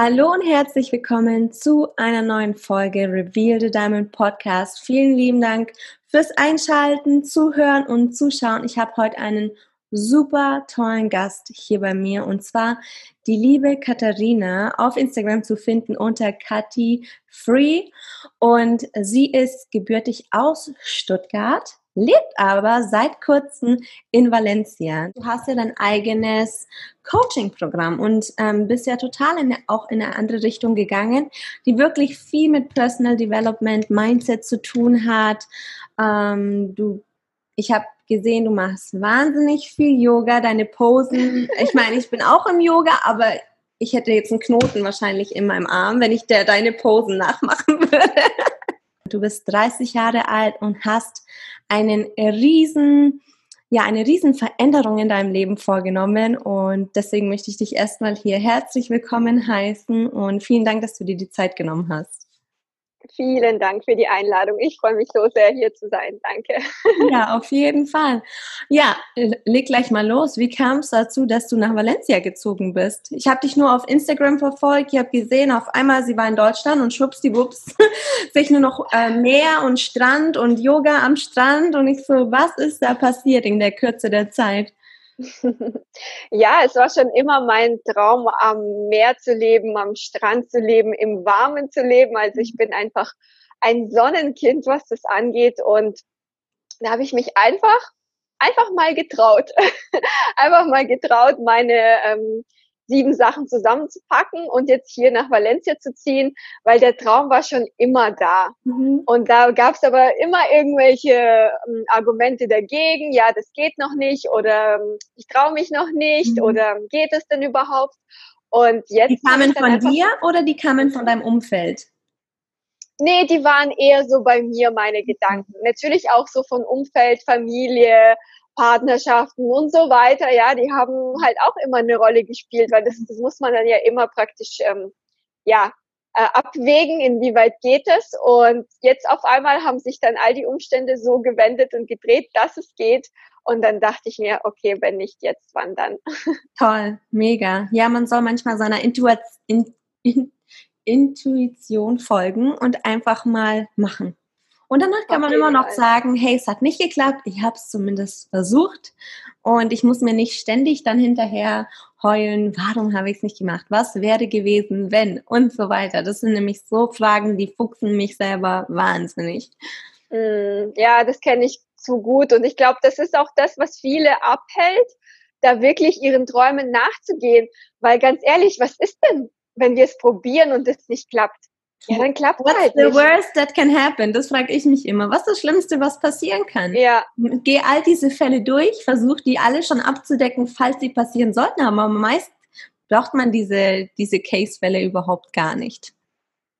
Hallo und herzlich willkommen zu einer neuen Folge Reveal the Diamond Podcast. Vielen lieben Dank fürs Einschalten, Zuhören und Zuschauen. Ich habe heute einen super tollen Gast hier bei mir und zwar die liebe Katharina auf Instagram zu finden unter Kathi Free und sie ist gebürtig aus Stuttgart lebt aber seit kurzem in Valencia. Du hast ja dein eigenes Coaching-Programm und ähm, bist ja total in, auch in eine andere Richtung gegangen, die wirklich viel mit Personal Development, Mindset zu tun hat. Ähm, du, ich habe gesehen, du machst wahnsinnig viel Yoga, deine Posen. Ich meine, ich bin auch im Yoga, aber ich hätte jetzt einen Knoten wahrscheinlich in meinem Arm, wenn ich der, deine Posen nachmachen würde. Du bist 30 Jahre alt und hast einen riesen, ja, eine riesen Veränderung in deinem Leben vorgenommen und deswegen möchte ich dich erstmal hier herzlich willkommen heißen und vielen Dank, dass du dir die Zeit genommen hast. Vielen Dank für die Einladung. Ich freue mich so sehr, hier zu sein. Danke. Ja, auf jeden Fall. Ja, leg gleich mal los. Wie kam es dazu, dass du nach Valencia gezogen bist? Ich habe dich nur auf Instagram verfolgt. Ich habe gesehen, auf einmal sie war in Deutschland und schwuppsdiwupps sich nur noch äh, Meer und Strand und Yoga am Strand. Und ich so, was ist da passiert in der Kürze der Zeit? ja, es war schon immer mein Traum, am Meer zu leben, am Strand zu leben, im Warmen zu leben. Also ich bin einfach ein Sonnenkind, was das angeht. Und da habe ich mich einfach, einfach mal getraut. einfach mal getraut, meine ähm, sieben Sachen zusammenzupacken und jetzt hier nach Valencia zu ziehen, weil der Traum war schon immer da. Mhm. Und da gab es aber immer irgendwelche ähm, Argumente dagegen, ja, das geht noch nicht oder ähm, ich traue mich noch nicht mhm. oder geht es denn überhaupt? Und jetzt die kamen von dir oder die kamen von deinem Umfeld? Nee, die waren eher so bei mir meine Gedanken. Natürlich auch so von Umfeld, Familie, Partnerschaften und so weiter, ja, die haben halt auch immer eine Rolle gespielt, weil das, das muss man dann ja immer praktisch, ähm, ja, äh, abwägen, inwieweit geht es. Und jetzt auf einmal haben sich dann all die Umstände so gewendet und gedreht, dass es geht. Und dann dachte ich mir, okay, wenn nicht jetzt, wann dann? Toll, mega. Ja, man soll manchmal seiner Intuition, Intuition folgen und einfach mal machen. Und danach kann man immer noch sagen, hey, es hat nicht geklappt, ich habe es zumindest versucht und ich muss mir nicht ständig dann hinterher heulen, warum habe ich es nicht gemacht, was wäre gewesen, wenn und so weiter. Das sind nämlich so Fragen, die fuchsen mich selber wahnsinnig. Mm, ja, das kenne ich zu gut und ich glaube, das ist auch das, was viele abhält, da wirklich ihren Träumen nachzugehen, weil ganz ehrlich, was ist denn, wenn wir es probieren und es nicht klappt? Ja, dann klappt What's halt the nicht. worst that can happen? Das frage ich mich immer. Was ist das Schlimmste, was passieren kann? Ja. Geh all diese Fälle durch, versuch die alle schon abzudecken, falls sie passieren sollten. Aber meist braucht man diese, diese Case-Fälle überhaupt gar nicht.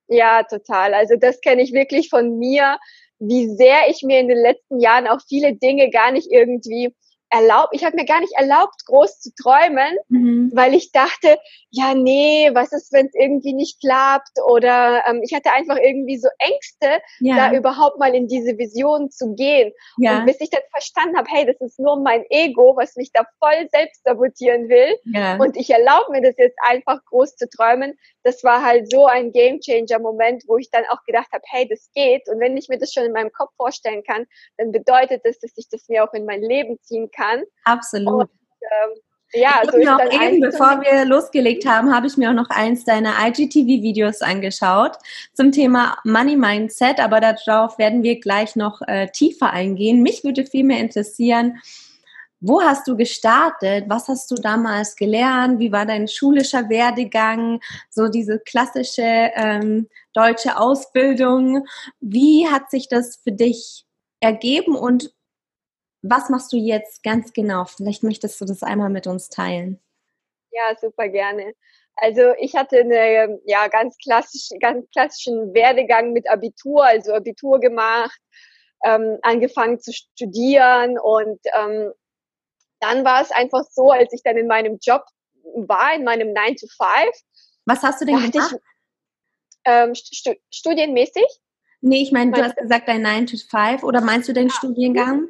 Ja, total. Also das kenne ich wirklich von mir, wie sehr ich mir in den letzten Jahren auch viele Dinge gar nicht irgendwie erlaubt, ich habe mir gar nicht erlaubt, groß zu träumen, mhm. weil ich dachte, ja, nee, was ist, wenn es irgendwie nicht klappt? Oder ähm, ich hatte einfach irgendwie so Ängste, ja. da überhaupt mal in diese Vision zu gehen. Ja. Und bis ich dann verstanden habe, hey, das ist nur mein Ego, was mich da voll selbst sabotieren will. Ja. Und ich erlaube mir das jetzt einfach groß zu träumen. Das war halt so ein Game Changer Moment, wo ich dann auch gedacht habe, hey, das geht. Und wenn ich mir das schon in meinem Kopf vorstellen kann, dann bedeutet das, dass ich das mir auch in mein Leben ziehen kann kann. Absolut. Und, ähm, ja, ich so mir auch eben, bevor wir losgelegt haben, habe ich mir auch noch eins deiner IGTV-Videos angeschaut zum Thema Money Mindset, aber darauf werden wir gleich noch äh, tiefer eingehen. Mich würde viel mehr interessieren, wo hast du gestartet? Was hast du damals gelernt? Wie war dein schulischer Werdegang? So diese klassische ähm, deutsche Ausbildung. Wie hat sich das für dich ergeben und was machst du jetzt ganz genau? Vielleicht möchtest du das einmal mit uns teilen. Ja, super gerne. Also ich hatte eine ja ganz klassisch, ganz klassischen Werdegang mit Abitur, also Abitur gemacht, ähm, angefangen zu studieren und ähm, dann war es einfach so, als ich dann in meinem Job war, in meinem 9 to 5. Was hast du denn gemacht? Ich, ähm, stu studienmäßig. Nee, ich meine, du hast gesagt dein 9 to 5 oder meinst du den ja. Studiengang?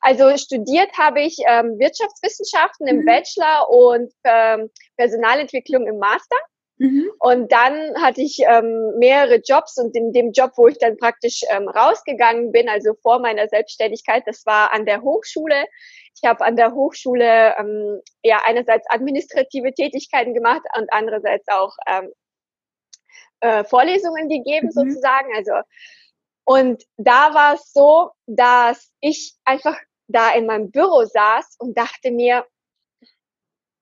Also studiert habe ich ähm, Wirtschaftswissenschaften im mhm. Bachelor und ähm, Personalentwicklung im Master. Mhm. Und dann hatte ich ähm, mehrere Jobs und in dem Job, wo ich dann praktisch ähm, rausgegangen bin, also vor meiner Selbstständigkeit, das war an der Hochschule. Ich habe an der Hochschule ähm, ja einerseits administrative Tätigkeiten gemacht und andererseits auch ähm, äh, Vorlesungen gegeben mhm. sozusagen. Also und da war es so, dass ich einfach da in meinem Büro saß und dachte mir,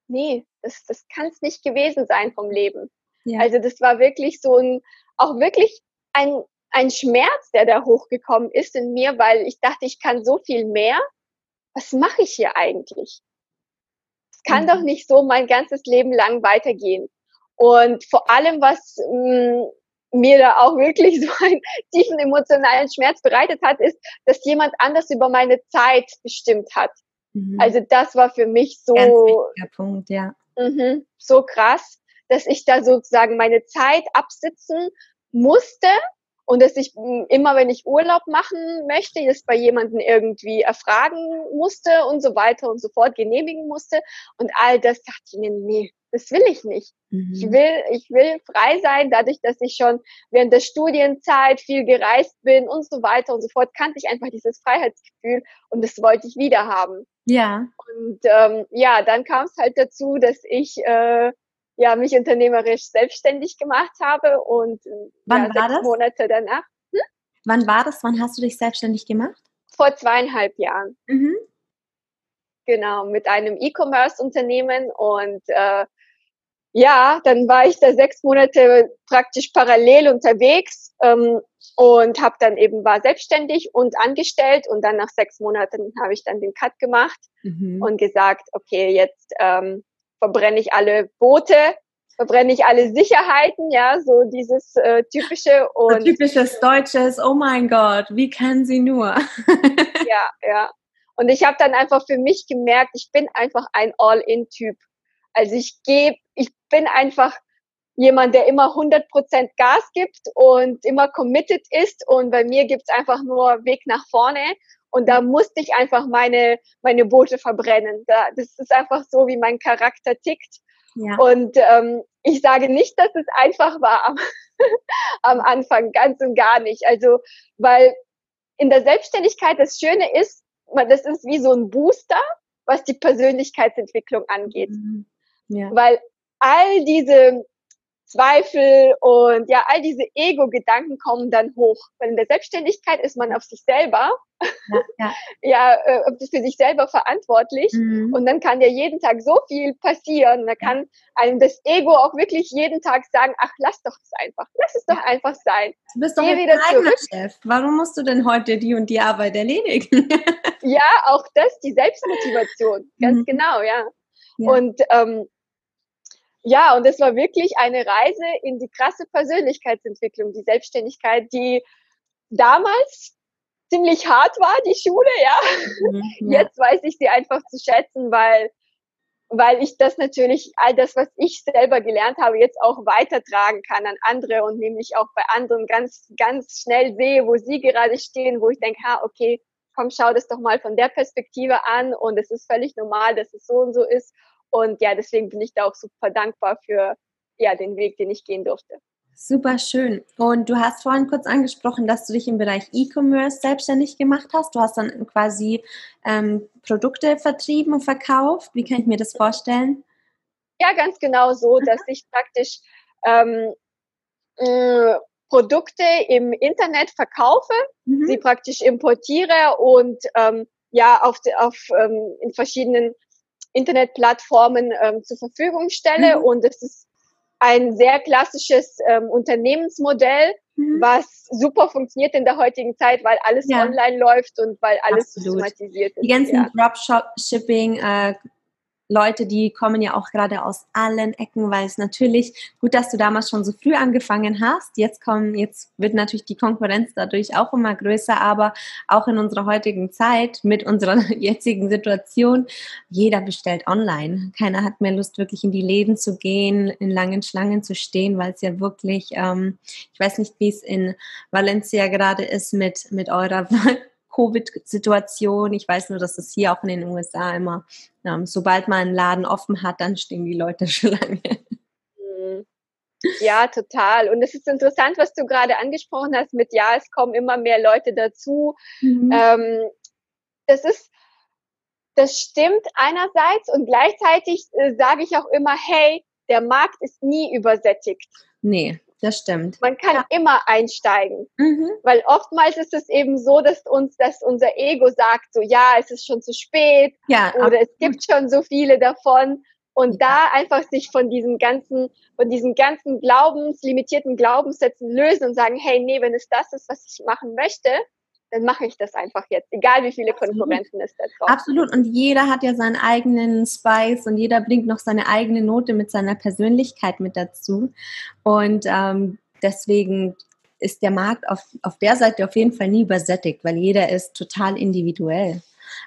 nee, das, das kann es nicht gewesen sein vom Leben. Ja. Also das war wirklich so ein, auch wirklich ein, ein Schmerz, der da hochgekommen ist in mir, weil ich dachte, ich kann so viel mehr. Was mache ich hier eigentlich? Es kann mhm. doch nicht so mein ganzes Leben lang weitergehen. Und vor allem, was mh, mm, mir da auch wirklich so einen tiefen emotionalen Schmerz bereitet hat, ist, dass jemand anders über meine Zeit bestimmt hat. Mhm. Also das war für mich so Ganz Punkt, ja. Mh, so krass, dass ich da sozusagen meine Zeit absitzen musste und dass ich hm, immer, wenn ich Urlaub machen möchte, das bei jemandem irgendwie erfragen musste und so weiter und so fort genehmigen musste und all das dachte ich mir, nee, das will ich nicht. Mhm. Ich will, ich will frei sein, dadurch, dass ich schon während der Studienzeit viel gereist bin und so weiter und so fort, kannte ich einfach dieses Freiheitsgefühl und das wollte ich wieder haben. Ja. Und ähm, ja, dann kam es halt dazu, dass ich äh, ja mich unternehmerisch selbstständig gemacht habe und Wann ja, war das? Monate danach. Hm? Wann war das? Wann hast du dich selbstständig gemacht? Vor zweieinhalb Jahren. Mhm. Genau, mit einem E-Commerce-Unternehmen und äh, ja, dann war ich da sechs Monate praktisch parallel unterwegs ähm, und habe dann eben war selbstständig und angestellt und dann nach sechs Monaten habe ich dann den Cut gemacht mhm. und gesagt, okay, jetzt ähm, verbrenne ich alle Boote, verbrenne ich alle Sicherheiten, ja, so dieses äh, typische und typisches deutsches, oh mein Gott, wie kann sie nur? ja, ja. Und ich habe dann einfach für mich gemerkt, ich bin einfach ein All-in-Typ. Also ich gebe, ich bin einfach jemand, der immer 100% Gas gibt und immer committed ist und bei mir gibt's einfach nur Weg nach vorne und da musste ich einfach meine, meine Boote verbrennen. Da, das ist einfach so, wie mein Charakter tickt. Ja. Und ähm, ich sage nicht, dass es einfach war am, am Anfang, ganz und gar nicht. Also, weil in der Selbstständigkeit das Schöne ist, das ist wie so ein Booster, was die Persönlichkeitsentwicklung angeht. Mhm. Ja. Weil all diese Zweifel und ja, all diese Ego-Gedanken kommen dann hoch. Weil in der Selbstständigkeit ist man auf sich selber, ja, ja. ja äh, für sich selber verantwortlich. Mhm. Und dann kann ja jeden Tag so viel passieren. Da kann einem das Ego auch wirklich jeden Tag sagen, ach, lass doch es einfach. Lass es doch einfach sein. Du bist doch Geh wieder zurück. Chef. Warum musst du denn heute die und die Arbeit erledigen? ja, auch das, die Selbstmotivation. Ganz mhm. genau, ja. ja. Und ähm, ja, und es war wirklich eine Reise in die krasse Persönlichkeitsentwicklung, die Selbstständigkeit, die damals ziemlich hart war, die Schule, ja. Mhm, ja. Jetzt weiß ich sie einfach zu schätzen, weil, weil ich das natürlich, all das, was ich selber gelernt habe, jetzt auch weitertragen kann an andere und nämlich auch bei anderen ganz, ganz schnell sehe, wo sie gerade stehen, wo ich denke, ha, okay, komm, schau das doch mal von der Perspektive an und es ist völlig normal, dass es so und so ist und ja, deswegen bin ich da auch super dankbar für ja, den Weg, den ich gehen durfte. Super schön. Und du hast vorhin kurz angesprochen, dass du dich im Bereich E-Commerce selbstständig gemacht hast. Du hast dann quasi ähm, Produkte vertrieben und verkauft. Wie kann ich mir das vorstellen? Ja, ganz genau so, dass ich praktisch ähm, äh, Produkte im Internet verkaufe, mhm. sie praktisch importiere und ähm, ja auf, auf ähm, in verschiedenen Internetplattformen ähm, zur Verfügung stelle. Mhm. Und es ist ein sehr klassisches ähm, Unternehmensmodell, mhm. was super funktioniert in der heutigen Zeit, weil alles ja. online läuft und weil alles Absolut. systematisiert ist. Die ganzen ja. Dropshipping, äh, Leute, die kommen ja auch gerade aus allen Ecken, weil es natürlich gut, dass du damals schon so früh angefangen hast. Jetzt kommen, jetzt wird natürlich die Konkurrenz dadurch auch immer größer, aber auch in unserer heutigen Zeit mit unserer jetzigen Situation, jeder bestellt online. Keiner hat mehr Lust, wirklich in die Läden zu gehen, in langen Schlangen zu stehen, weil es ja wirklich, ähm, ich weiß nicht, wie es in Valencia gerade ist mit, mit eurer Covid-Situation. Ich weiß nur, dass es hier auch in den USA immer, ähm, sobald man einen Laden offen hat, dann stehen die Leute schon lange. Mhm. Ja, total. Und es ist interessant, was du gerade angesprochen hast mit, ja, es kommen immer mehr Leute dazu. Mhm. Ähm, das ist, das stimmt einerseits und gleichzeitig äh, sage ich auch immer, hey, der Markt ist nie übersättigt. Nee das stimmt. Man kann ja. immer einsteigen, mhm. weil oftmals ist es eben so, dass uns, dass unser Ego sagt, so ja, es ist schon zu spät ja, oder es gibt schon so viele davon und ja. da einfach sich von diesen ganzen, von diesen ganzen Glaubens, limitierten Glaubenssätzen lösen und sagen, hey, nee, wenn es das ist, was ich machen möchte, dann mache ich das einfach jetzt, egal wie viele Absolut. Konkurrenten es da drauf Absolut. Und jeder hat ja seinen eigenen Spice und jeder bringt noch seine eigene Note mit seiner Persönlichkeit mit dazu. Und ähm, deswegen ist der Markt auf, auf der Seite auf jeden Fall nie übersättigt, weil jeder ist total individuell.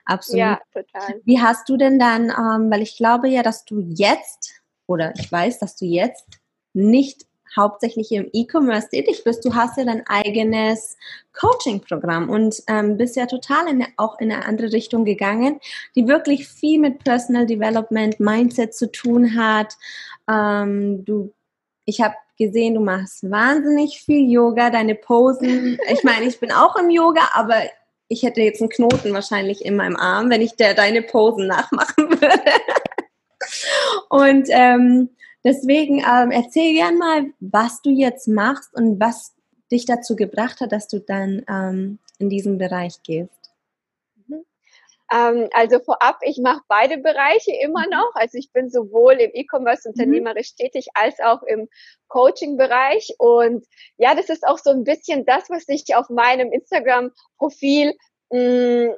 Absolut. Ja, total. Wie hast du denn dann, ähm, weil ich glaube ja, dass du jetzt, oder ich weiß, dass du jetzt nicht hauptsächlich im E-Commerce tätig bist, du hast ja dein eigenes Coaching-Programm und ähm, bist ja total in, auch in eine andere Richtung gegangen, die wirklich viel mit Personal Development, Mindset zu tun hat. Ähm, du, ich habe gesehen, du machst wahnsinnig viel Yoga, deine Posen. Ich meine, ich bin auch im Yoga, aber ich hätte jetzt einen Knoten wahrscheinlich in meinem Arm, wenn ich der, deine Posen nachmachen würde. Und ähm, Deswegen ähm, erzähl gern mal, was du jetzt machst und was dich dazu gebracht hat, dass du dann ähm, in diesen Bereich gehst. Mhm. Ähm, also vorab, ich mache beide Bereiche immer mhm. noch. Also ich bin sowohl im E-Commerce mhm. unternehmerisch mhm. tätig als auch im Coaching-Bereich. Und ja, das ist auch so ein bisschen das, was ich auf meinem Instagram-Profil mm,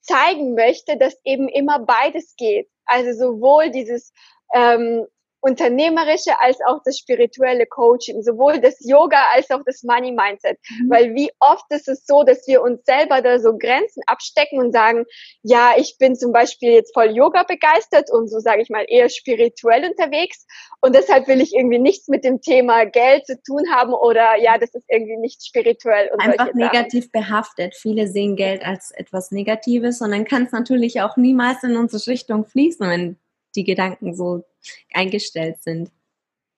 zeigen möchte, dass eben immer beides geht. Also sowohl dieses ähm, unternehmerische als auch das spirituelle Coaching, sowohl das Yoga als auch das Money Mindset. Mhm. Weil wie oft ist es so, dass wir uns selber da so Grenzen abstecken und sagen, ja, ich bin zum Beispiel jetzt voll Yoga begeistert und so sage ich mal eher spirituell unterwegs und deshalb will ich irgendwie nichts mit dem Thema Geld zu tun haben oder ja, das ist irgendwie nicht spirituell. Und Einfach negativ behaftet. Viele sehen Geld als etwas Negatives und dann kann es natürlich auch niemals in unsere Richtung fließen, wenn die Gedanken so eingestellt sind.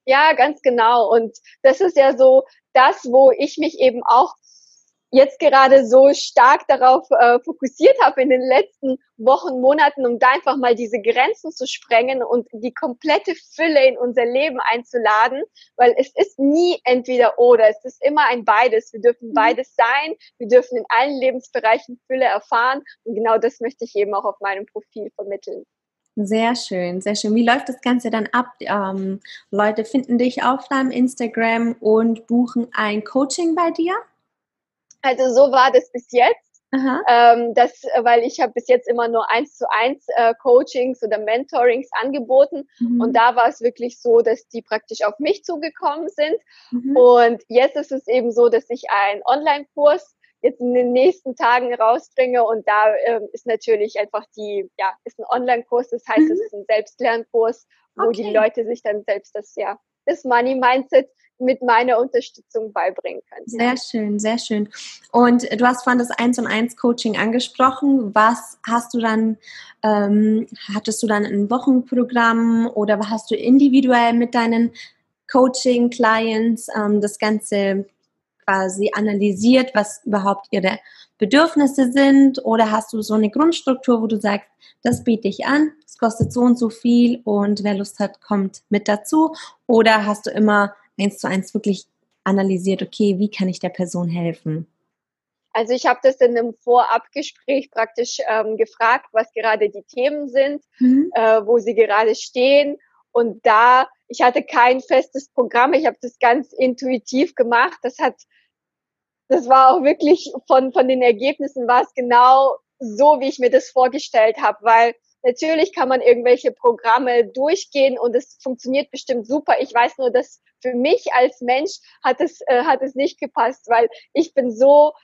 Ja, ganz genau. Und das ist ja so das, wo ich mich eben auch jetzt gerade so stark darauf äh, fokussiert habe in den letzten Wochen, Monaten, um da einfach mal diese Grenzen zu sprengen und die komplette Fülle in unser Leben einzuladen, weil es ist nie entweder oder, es ist immer ein beides. Wir dürfen mhm. beides sein, wir dürfen in allen Lebensbereichen Fülle erfahren und genau das möchte ich eben auch auf meinem Profil vermitteln. Sehr schön, sehr schön. Wie läuft das Ganze dann ab? Ähm, Leute finden dich auf deinem Instagram und buchen ein Coaching bei dir? Also so war das bis jetzt. Ähm, das, weil ich habe bis jetzt immer nur eins zu eins äh, Coachings oder Mentorings angeboten mhm. und da war es wirklich so, dass die praktisch auf mich zugekommen sind mhm. und jetzt ist es eben so, dass ich einen Online-Kurs jetzt in den nächsten Tagen rausbringe. Und da ähm, ist natürlich einfach die, ja, ist ein Online-Kurs, das heißt, mhm. es ist ein Selbstlernkurs, wo okay. die Leute sich dann selbst das, ja, das Money Mindset mit meiner Unterstützung beibringen können. Sehr schön, sehr schön. Und du hast vorhin das 1 und 1 Coaching angesprochen. Was hast du dann, ähm, hattest du dann ein Wochenprogramm oder hast du individuell mit deinen Coaching-Clients ähm, das Ganze quasi analysiert, was überhaupt ihre Bedürfnisse sind? Oder hast du so eine Grundstruktur, wo du sagst, das biete ich an, es kostet so und so viel und wer Lust hat, kommt mit dazu? Oder hast du immer eins zu eins wirklich analysiert, okay, wie kann ich der Person helfen? Also ich habe das in einem Vorabgespräch praktisch ähm, gefragt, was gerade die Themen sind, mhm. äh, wo sie gerade stehen. Und da ich hatte kein festes Programm, ich habe das ganz intuitiv gemacht. Das hat, das war auch wirklich von, von den Ergebnissen war es genau so, wie ich mir das vorgestellt habe, weil Natürlich kann man irgendwelche Programme durchgehen und es funktioniert bestimmt super. Ich weiß nur, dass für mich als Mensch hat es, äh, hat es nicht gepasst, weil ich bin so,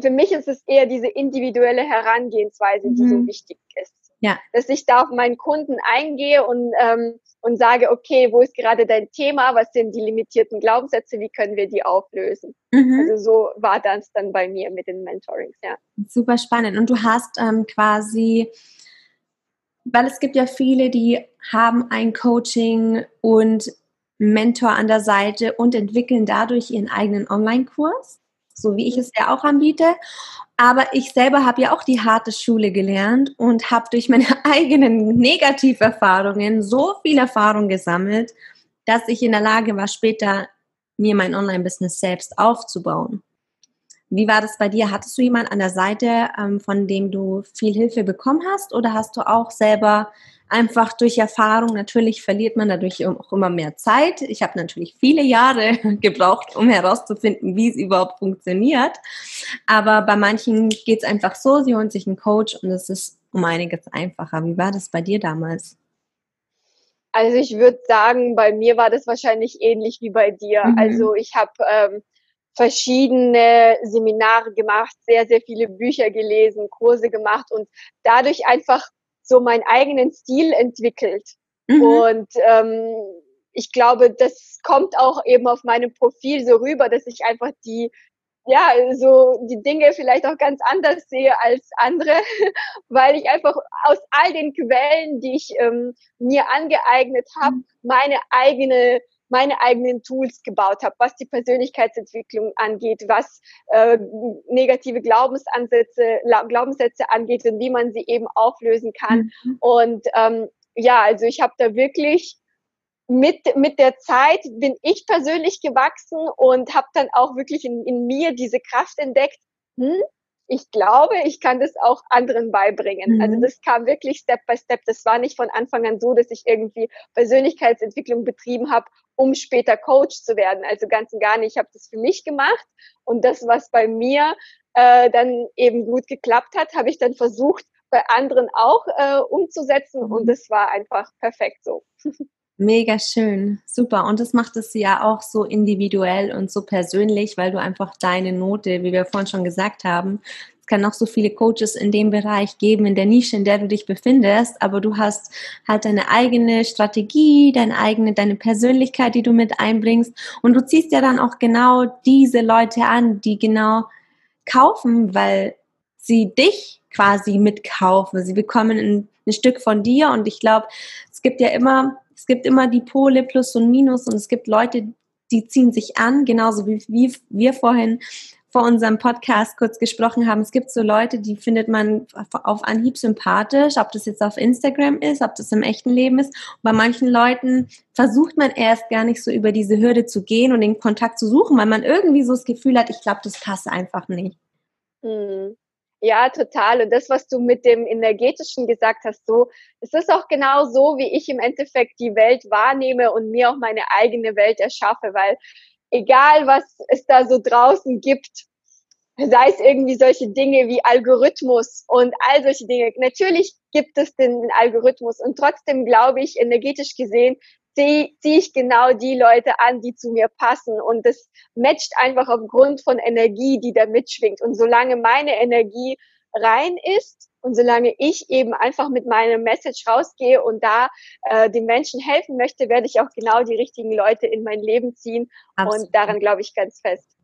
für mich ist es eher diese individuelle Herangehensweise, die mhm. so wichtig ist. Ja. Dass ich da auf meinen Kunden eingehe und, ähm, und sage, okay, wo ist gerade dein Thema? Was sind die limitierten Glaubenssätze? Wie können wir die auflösen? Mhm. Also so war das dann bei mir mit den Mentorings, ja. Super spannend. Und du hast ähm, quasi, weil es gibt ja viele, die haben ein Coaching und Mentor an der Seite und entwickeln dadurch ihren eigenen Online-Kurs, so wie ich es ja auch anbiete. Aber ich selber habe ja auch die harte Schule gelernt und habe durch meine eigenen Negativerfahrungen so viel Erfahrung gesammelt, dass ich in der Lage war, später mir mein Online-Business selbst aufzubauen. Wie war das bei dir? Hattest du jemanden an der Seite, ähm, von dem du viel Hilfe bekommen hast? Oder hast du auch selber einfach durch Erfahrung, natürlich verliert man dadurch auch immer mehr Zeit. Ich habe natürlich viele Jahre gebraucht, um herauszufinden, wie es überhaupt funktioniert. Aber bei manchen geht es einfach so, sie holen sich einen Coach und es ist um einiges einfacher. Wie war das bei dir damals? Also ich würde sagen, bei mir war das wahrscheinlich ähnlich wie bei dir. Mhm. Also ich habe ähm, verschiedene Seminare gemacht, sehr, sehr viele Bücher gelesen, Kurse gemacht und dadurch einfach so meinen eigenen Stil entwickelt. Mhm. Und ähm, ich glaube, das kommt auch eben auf meinem Profil so rüber, dass ich einfach die ja, so die Dinge vielleicht auch ganz anders sehe als andere, weil ich einfach aus all den Quellen, die ich ähm, mir angeeignet habe, mhm. meine eigene meine eigenen Tools gebaut habe, was die Persönlichkeitsentwicklung angeht, was äh, negative Glaubensansätze, Glaubenssätze angeht und wie man sie eben auflösen kann. Mhm. Und ähm, ja, also ich habe da wirklich mit, mit der Zeit bin ich persönlich gewachsen und habe dann auch wirklich in, in mir diese Kraft entdeckt, hm, ich glaube, ich kann das auch anderen beibringen. Also mhm. Also das kam wirklich Step by Step. Das war nicht von Anfang an so, dass ich irgendwie Persönlichkeitsentwicklung betrieben habe, um später Coach zu werden. Also ganz und gar nicht. Ich habe das für mich gemacht und das, was bei mir äh, dann eben gut geklappt hat, habe ich dann versucht, bei anderen auch äh, umzusetzen und mhm. das war einfach perfekt so. Mega schön, super. Und das macht es ja auch so individuell und so persönlich, weil du einfach deine Note, wie wir vorhin schon gesagt haben, es kann noch so viele Coaches in dem Bereich geben, in der Nische, in der du dich befindest, aber du hast halt deine eigene Strategie, deine eigene, deine Persönlichkeit, die du mit einbringst. Und du ziehst ja dann auch genau diese Leute an, die genau kaufen, weil sie dich quasi mitkaufen. Sie bekommen ein, ein Stück von dir und ich glaube, es gibt ja immer es gibt immer die Pole Plus und Minus und es gibt Leute, die ziehen sich an, genauso wie, wie wir vorhin vor unserem Podcast kurz gesprochen haben. Es gibt so Leute, die findet man auf Anhieb sympathisch, ob das jetzt auf Instagram ist, ob das im echten Leben ist. Bei manchen Leuten versucht man erst gar nicht so über diese Hürde zu gehen und den Kontakt zu suchen, weil man irgendwie so das Gefühl hat, ich glaube, das passt einfach nicht. Hm. Ja, total. Und das, was du mit dem Energetischen gesagt hast, so, es ist auch genau so, wie ich im Endeffekt die Welt wahrnehme und mir auch meine eigene Welt erschaffe, weil egal was es da so draußen gibt, sei es irgendwie solche Dinge wie Algorithmus und all solche Dinge. Natürlich gibt es den, Algorithmus und trotzdem glaube ich, energetisch gesehen, ziehe zieh ich genau die Leute an, die zu mir passen. Und das matcht einfach aufgrund von Energie, die da mitschwingt. Und solange meine Energie rein ist und solange ich eben einfach mit meiner Message rausgehe und da äh, den Menschen helfen möchte, werde ich auch genau die richtigen Leute in mein Leben ziehen. Absolut. Und daran glaube ich ganz fest.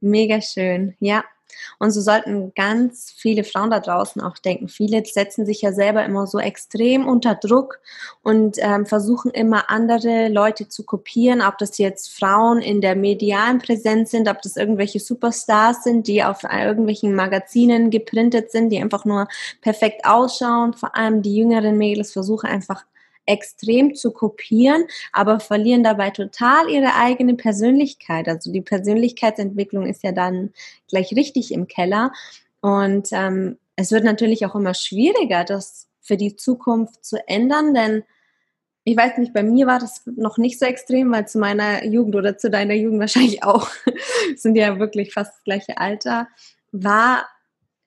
Mega schön, ja. Und so sollten ganz viele Frauen da draußen auch denken. Viele setzen sich ja selber immer so extrem unter Druck und ähm, versuchen immer andere Leute zu kopieren, ob das jetzt Frauen in der medialen Präsenz sind, ob das irgendwelche Superstars sind, die auf irgendwelchen Magazinen geprintet sind, die einfach nur perfekt ausschauen. Vor allem die jüngeren Mädels versuchen einfach extrem zu kopieren, aber verlieren dabei total ihre eigene Persönlichkeit. Also die Persönlichkeitsentwicklung ist ja dann gleich richtig im Keller. Und ähm, es wird natürlich auch immer schwieriger, das für die Zukunft zu ändern, denn ich weiß nicht, bei mir war das noch nicht so extrem, weil zu meiner Jugend oder zu deiner Jugend wahrscheinlich auch, sind ja wirklich fast das gleiche Alter, war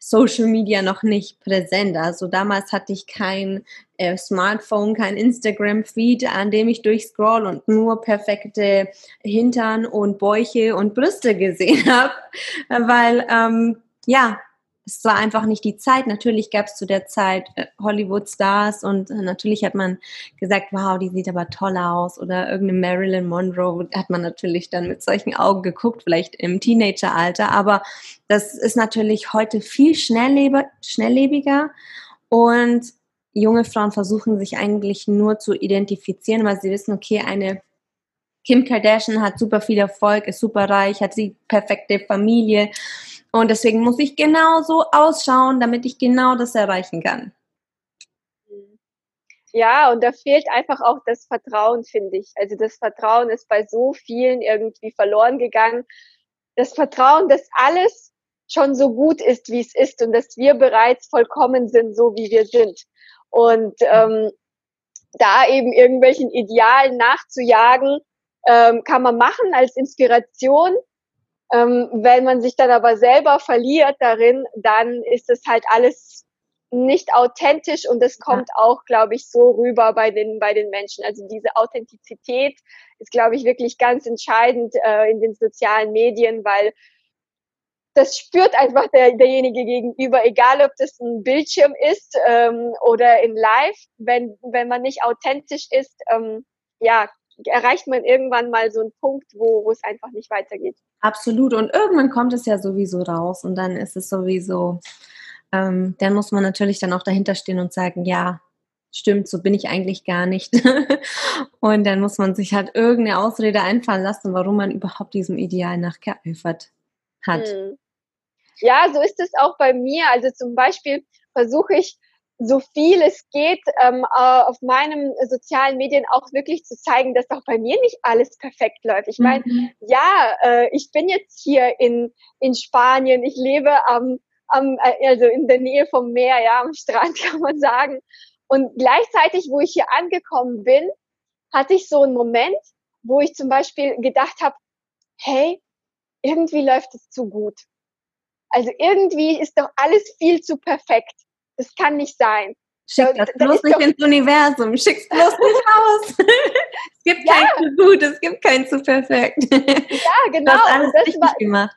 Social Media noch nicht präsent. Also damals hatte ich kein äh, Smartphone, kein Instagram-Feed, an dem ich durchscroll und nur perfekte Hintern und Bäuche und Brüste gesehen habe, weil ähm, ja, es war einfach nicht die Zeit. Natürlich gab es zu der Zeit äh, Hollywood-Stars und äh, natürlich hat man gesagt, wow, die sieht aber toll aus. Oder irgendeine Marilyn Monroe hat man natürlich dann mit solchen Augen geguckt, vielleicht im Teenageralter. Aber das ist natürlich heute viel schnelllebiger und junge Frauen versuchen sich eigentlich nur zu identifizieren, weil sie wissen, okay, eine Kim Kardashian hat super viel Erfolg, ist super reich, hat die perfekte Familie und deswegen muss ich genau so ausschauen, damit ich genau das erreichen kann. Ja, und da fehlt einfach auch das Vertrauen, finde ich. Also das Vertrauen ist bei so vielen irgendwie verloren gegangen. Das Vertrauen, dass alles schon so gut ist, wie es ist und dass wir bereits vollkommen sind, so wie wir sind. Und ähm, da eben irgendwelchen Idealen nachzujagen, ähm, kann man machen als Inspiration. Ähm, wenn man sich dann aber selber verliert darin, dann ist es halt alles nicht authentisch und es kommt auch, glaube ich, so rüber bei den, bei den Menschen. Also diese Authentizität ist, glaube ich, wirklich ganz entscheidend äh, in den sozialen Medien, weil das spürt einfach der, derjenige gegenüber, egal ob das ein Bildschirm ist ähm, oder in Live, wenn, wenn man nicht authentisch ist, ähm, ja, erreicht man irgendwann mal so einen Punkt, wo, wo es einfach nicht weitergeht. Absolut. Und irgendwann kommt es ja sowieso raus und dann ist es sowieso, ähm, dann muss man natürlich dann auch dahinter stehen und sagen, ja, stimmt, so bin ich eigentlich gar nicht. und dann muss man sich halt irgendeine Ausrede einfallen lassen, warum man überhaupt diesem Ideal nachgeeifert hat. Hm. Ja, so ist es auch bei mir. Also zum Beispiel versuche ich so viel es geht, ähm, auf meinen sozialen Medien auch wirklich zu zeigen, dass auch bei mir nicht alles perfekt läuft. Ich meine, mhm. ja, äh, ich bin jetzt hier in, in Spanien, ich lebe am, am, äh, also in der Nähe vom Meer, ja, am Strand kann man sagen. Und gleichzeitig, wo ich hier angekommen bin, hatte ich so einen Moment, wo ich zum Beispiel gedacht habe, hey, irgendwie läuft es zu gut. Also irgendwie ist doch alles viel zu perfekt. Das kann nicht sein. Schick das da, bloß nicht ins Universum. Schick's bloß nicht raus. es gibt ja. kein zu gut, es gibt kein zu perfekt. Ja, genau. Du hast alles das richtig war, gemacht.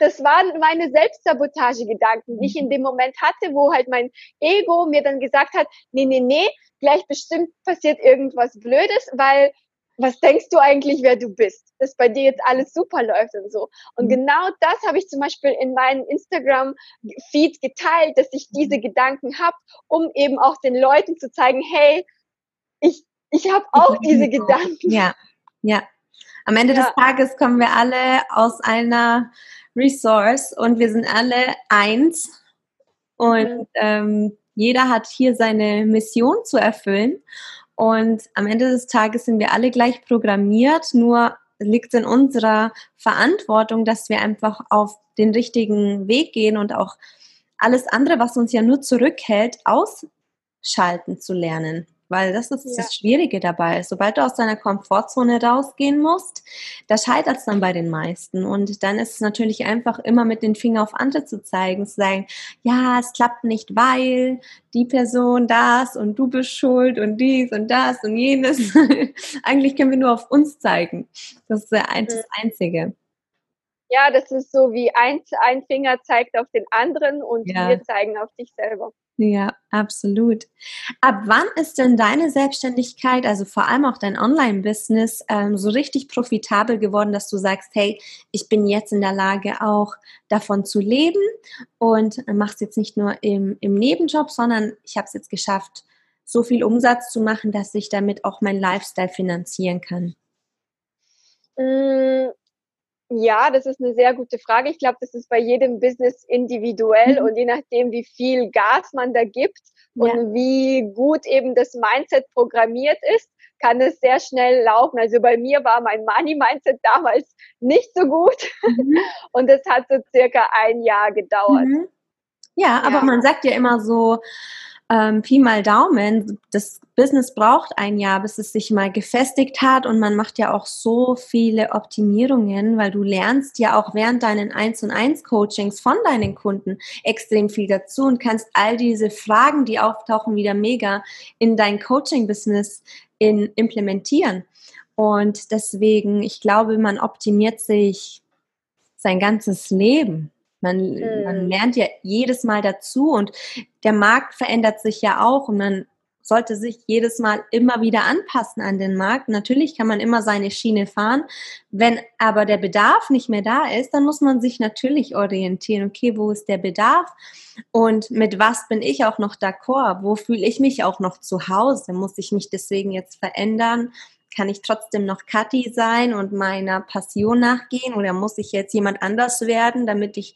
Das waren meine Selbstsabotagegedanken, die ich in dem Moment hatte, wo halt mein Ego mir dann gesagt hat, nee, nee, nee, gleich bestimmt passiert irgendwas Blödes, weil was denkst du eigentlich, wer du bist? Dass bei dir jetzt alles super läuft und so. Und mhm. genau das habe ich zum Beispiel in meinem Instagram-Feed geteilt, dass ich diese Gedanken habe, um eben auch den Leuten zu zeigen, hey, ich, ich habe auch diese Gedanken. Ja, ja. Am Ende ja. des Tages kommen wir alle aus einer Resource und wir sind alle eins. Und mhm. ähm, jeder hat hier seine Mission zu erfüllen. Und am Ende des Tages sind wir alle gleich programmiert, nur liegt in unserer Verantwortung, dass wir einfach auf den richtigen Weg gehen und auch alles andere, was uns ja nur zurückhält, ausschalten zu lernen. Weil das ist ja. das Schwierige dabei. Sobald du aus deiner Komfortzone rausgehen musst, da scheitert es dann bei den meisten. Und dann ist es natürlich einfach immer mit den Fingern auf andere zu zeigen, zu sagen, ja, es klappt nicht, weil die Person das und du bist schuld und dies und das und jenes. Eigentlich können wir nur auf uns zeigen. Das ist das Einzige. Ja, das ist so wie ein, ein Finger zeigt auf den anderen und ja. wir zeigen auf dich selber. Ja, absolut. Ab wann ist denn deine Selbstständigkeit, also vor allem auch dein Online-Business, ähm, so richtig profitabel geworden, dass du sagst, hey, ich bin jetzt in der Lage, auch davon zu leben und machst jetzt nicht nur im, im Nebenjob, sondern ich habe es jetzt geschafft, so viel Umsatz zu machen, dass ich damit auch mein Lifestyle finanzieren kann? Ja, das ist eine sehr gute Frage. Ich glaube, das ist bei jedem Business individuell mhm. und je nachdem, wie viel Gas man da gibt ja. und wie gut eben das Mindset programmiert ist, kann es sehr schnell laufen. Also bei mir war mein Money-Mindset damals nicht so gut mhm. und es hat so circa ein Jahr gedauert. Mhm. Ja, aber ja. man sagt ja immer so, ähm, Pi mal Daumen, das Business braucht ein Jahr, bis es sich mal gefestigt hat und man macht ja auch so viele Optimierungen, weil du lernst ja auch während deinen 1 und 1 Coachings von deinen Kunden extrem viel dazu und kannst all diese Fragen, die auftauchen, wieder mega in dein Coaching-Business in, implementieren. Und deswegen, ich glaube, man optimiert sich sein ganzes Leben. Man, mhm. man lernt ja jedes Mal dazu und der Markt verändert sich ja auch und man sollte sich jedes Mal immer wieder anpassen an den Markt. Natürlich kann man immer seine Schiene fahren. Wenn aber der Bedarf nicht mehr da ist, dann muss man sich natürlich orientieren. Okay, wo ist der Bedarf? Und mit was bin ich auch noch d'accord? Wo fühle ich mich auch noch zu Hause? Muss ich mich deswegen jetzt verändern? Kann ich trotzdem noch Kathi sein und meiner Passion nachgehen oder muss ich jetzt jemand anders werden, damit ich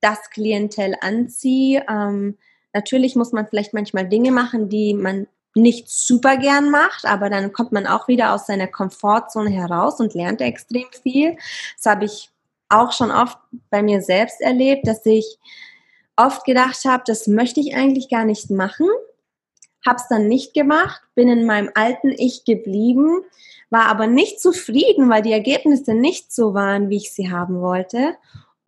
das Klientel anziehe? Ähm, natürlich muss man vielleicht manchmal Dinge machen, die man nicht super gern macht, aber dann kommt man auch wieder aus seiner Komfortzone heraus und lernt extrem viel. Das habe ich auch schon oft bei mir selbst erlebt, dass ich oft gedacht habe, das möchte ich eigentlich gar nicht machen habe es dann nicht gemacht, bin in meinem alten Ich geblieben, war aber nicht zufrieden, weil die Ergebnisse nicht so waren, wie ich sie haben wollte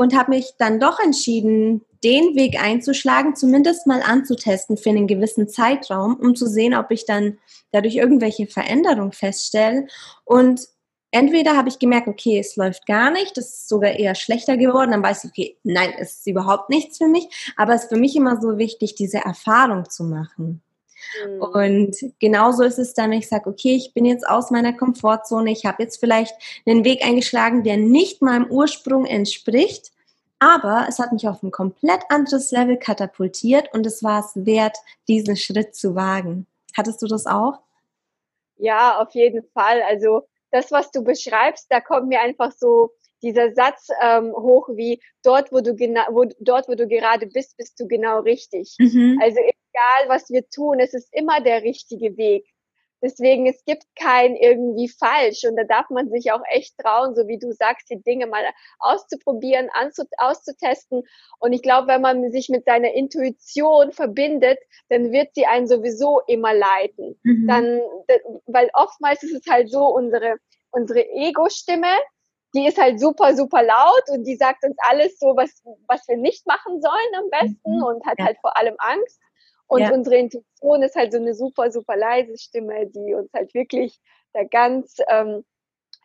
und habe mich dann doch entschieden, den Weg einzuschlagen, zumindest mal anzutesten für einen gewissen Zeitraum, um zu sehen, ob ich dann dadurch irgendwelche Veränderungen feststelle. Und entweder habe ich gemerkt, okay, es läuft gar nicht, es ist sogar eher schlechter geworden, dann weiß ich, okay, nein, es ist überhaupt nichts für mich. Aber es ist für mich immer so wichtig, diese Erfahrung zu machen. Mhm. Und genauso ist es dann, ich sage, okay, ich bin jetzt aus meiner Komfortzone, ich habe jetzt vielleicht einen Weg eingeschlagen, der nicht meinem Ursprung entspricht, aber es hat mich auf ein komplett anderes Level katapultiert und es war es wert, diesen Schritt zu wagen. Hattest du das auch? Ja, auf jeden Fall. Also das, was du beschreibst, da kommt mir einfach so dieser Satz ähm, hoch wie dort, wo du genau, wo, dort, wo du gerade bist, bist du genau richtig. Mhm. Also egal, was wir tun, es ist immer der richtige Weg. Deswegen, es gibt kein irgendwie falsch und da darf man sich auch echt trauen, so wie du sagst, die Dinge mal auszuprobieren, auszutesten. Und ich glaube, wenn man sich mit seiner Intuition verbindet, dann wird sie einen sowieso immer leiten. Mhm. Dann, weil oftmals ist es halt so, unsere, unsere Ego-Stimme, die ist halt super, super laut und die sagt uns alles so, was, was wir nicht machen sollen am besten mhm. und hat ja. halt vor allem Angst. Und ja. unsere Intuition ist halt so eine super, super leise Stimme, die uns halt wirklich da ganz ähm,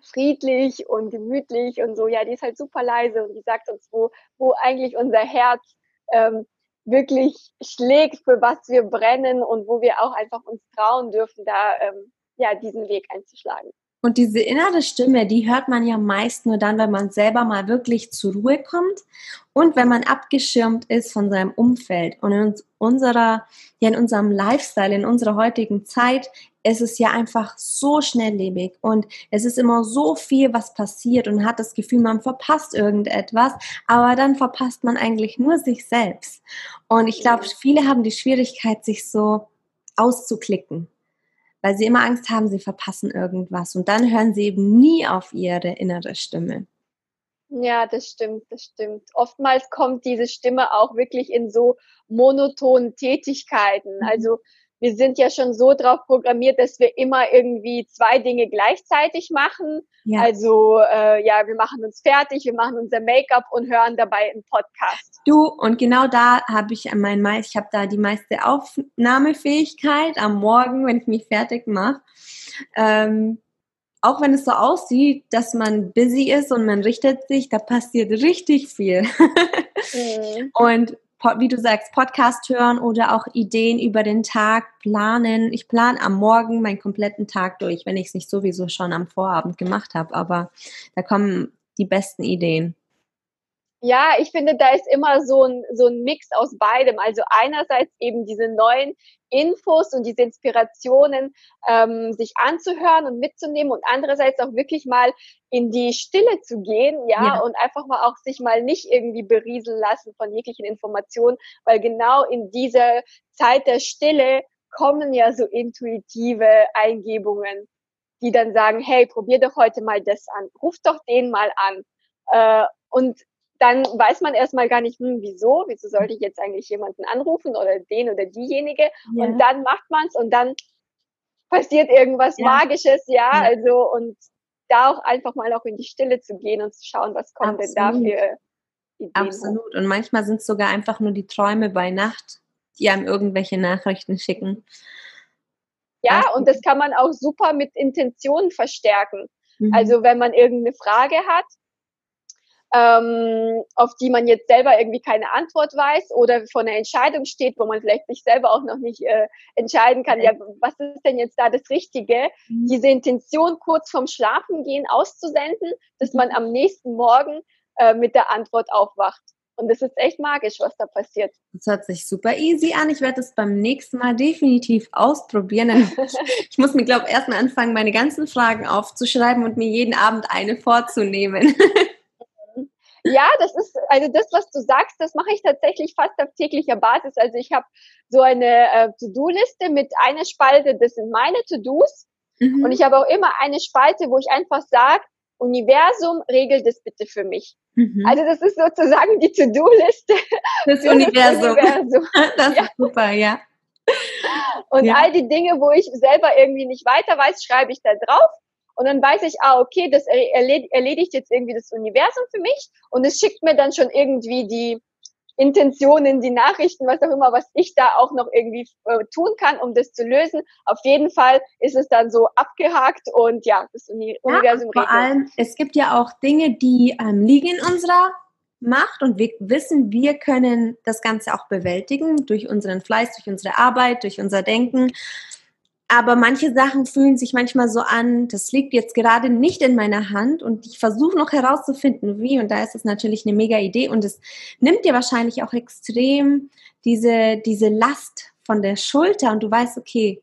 friedlich und gemütlich und so, ja, die ist halt super leise und die sagt uns, wo, wo eigentlich unser Herz ähm, wirklich schlägt, für was wir brennen und wo wir auch einfach uns trauen dürfen, da ähm, ja diesen Weg einzuschlagen. Und diese innere Stimme, die hört man ja meist nur dann, wenn man selber mal wirklich zur Ruhe kommt und wenn man abgeschirmt ist von seinem Umfeld. Und in unserer, ja, in unserem Lifestyle, in unserer heutigen Zeit, ist es ja einfach so schnelllebig und es ist immer so viel, was passiert und hat das Gefühl, man verpasst irgendetwas, aber dann verpasst man eigentlich nur sich selbst. Und ich glaube, viele haben die Schwierigkeit, sich so auszuklicken weil sie immer Angst haben, sie verpassen irgendwas. Und dann hören sie eben nie auf ihre innere Stimme. Ja, das stimmt, das stimmt. Oftmals kommt diese Stimme auch wirklich in so monotonen Tätigkeiten. Mhm. Also wir sind ja schon so drauf programmiert, dass wir immer irgendwie zwei Dinge gleichzeitig machen. Ja. Also äh, ja, wir machen uns fertig, wir machen unser Make-up und hören dabei einen Podcast. Du und genau da habe ich mein meist, ich habe da die meiste Aufnahmefähigkeit am Morgen, wenn ich mich fertig mache. Ähm, auch wenn es so aussieht, dass man busy ist und man richtet sich, da passiert richtig viel. Mhm. Und wie du sagst, Podcast hören oder auch Ideen über den Tag planen. Ich plane am Morgen meinen kompletten Tag durch, wenn ich es nicht sowieso schon am Vorabend gemacht habe. Aber da kommen die besten Ideen. Ja, ich finde, da ist immer so ein, so ein Mix aus beidem. Also einerseits eben diese neuen Infos und diese Inspirationen ähm, sich anzuhören und mitzunehmen und andererseits auch wirklich mal in die Stille zu gehen, ja, ja, und einfach mal auch sich mal nicht irgendwie berieseln lassen von jeglichen Informationen, weil genau in dieser Zeit der Stille kommen ja so intuitive Eingebungen, die dann sagen, hey, probier doch heute mal das an, ruf doch den mal an. Äh, und dann weiß man erstmal gar nicht, hm, wieso, wieso sollte ich jetzt eigentlich jemanden anrufen oder den oder diejenige. Ja. Und dann macht man es und dann passiert irgendwas ja. Magisches, ja, ja, also und da auch einfach mal auch in die Stille zu gehen und zu schauen, was kommt Absolut. denn da für Ideen. Absolut. Und manchmal sind es sogar einfach nur die Träume bei Nacht, die einem irgendwelche Nachrichten schicken. Ja, also, und das kann man auch super mit Intentionen verstärken. Mhm. Also wenn man irgendeine Frage hat, ähm, auf die man jetzt selber irgendwie keine Antwort weiß oder vor einer Entscheidung steht, wo man vielleicht sich selber auch noch nicht äh, entscheiden kann, ja, was ist denn jetzt da das Richtige? Mhm. Diese Intention kurz vorm Schlafengehen auszusenden, dass man am nächsten Morgen äh, mit der Antwort aufwacht. Und es ist echt magisch, was da passiert. Das hört sich super easy an. Ich werde es beim nächsten Mal definitiv ausprobieren. ich muss mir, glaube ich, erstmal anfangen, meine ganzen Fragen aufzuschreiben und mir jeden Abend eine vorzunehmen. Ja, das ist, also das, was du sagst, das mache ich tatsächlich fast auf täglicher Basis. Also ich habe so eine äh, To-Do-Liste mit einer Spalte, das sind meine To-Dos. Mhm. Und ich habe auch immer eine Spalte, wo ich einfach sage, Universum, regelt es bitte für mich. Mhm. Also das ist sozusagen die To-Do-Liste. Das Universum. Das, Universum. das ja. ist super, ja. Und ja. all die Dinge, wo ich selber irgendwie nicht weiter weiß, schreibe ich da drauf. Und dann weiß ich, ah, okay, das erledigt jetzt irgendwie das Universum für mich und es schickt mir dann schon irgendwie die Intentionen, die Nachrichten, was auch immer, was ich da auch noch irgendwie äh, tun kann, um das zu lösen. Auf jeden Fall ist es dann so abgehakt und ja, das Uni ja, Universum Vor allem, es gibt ja auch Dinge, die ähm, liegen in unserer Macht und wir wissen, wir können das Ganze auch bewältigen durch unseren Fleiß, durch unsere Arbeit, durch unser Denken. Aber manche Sachen fühlen sich manchmal so an, das liegt jetzt gerade nicht in meiner Hand und ich versuche noch herauszufinden, wie. Und da ist es natürlich eine mega Idee und es nimmt dir wahrscheinlich auch extrem diese, diese Last von der Schulter und du weißt, okay,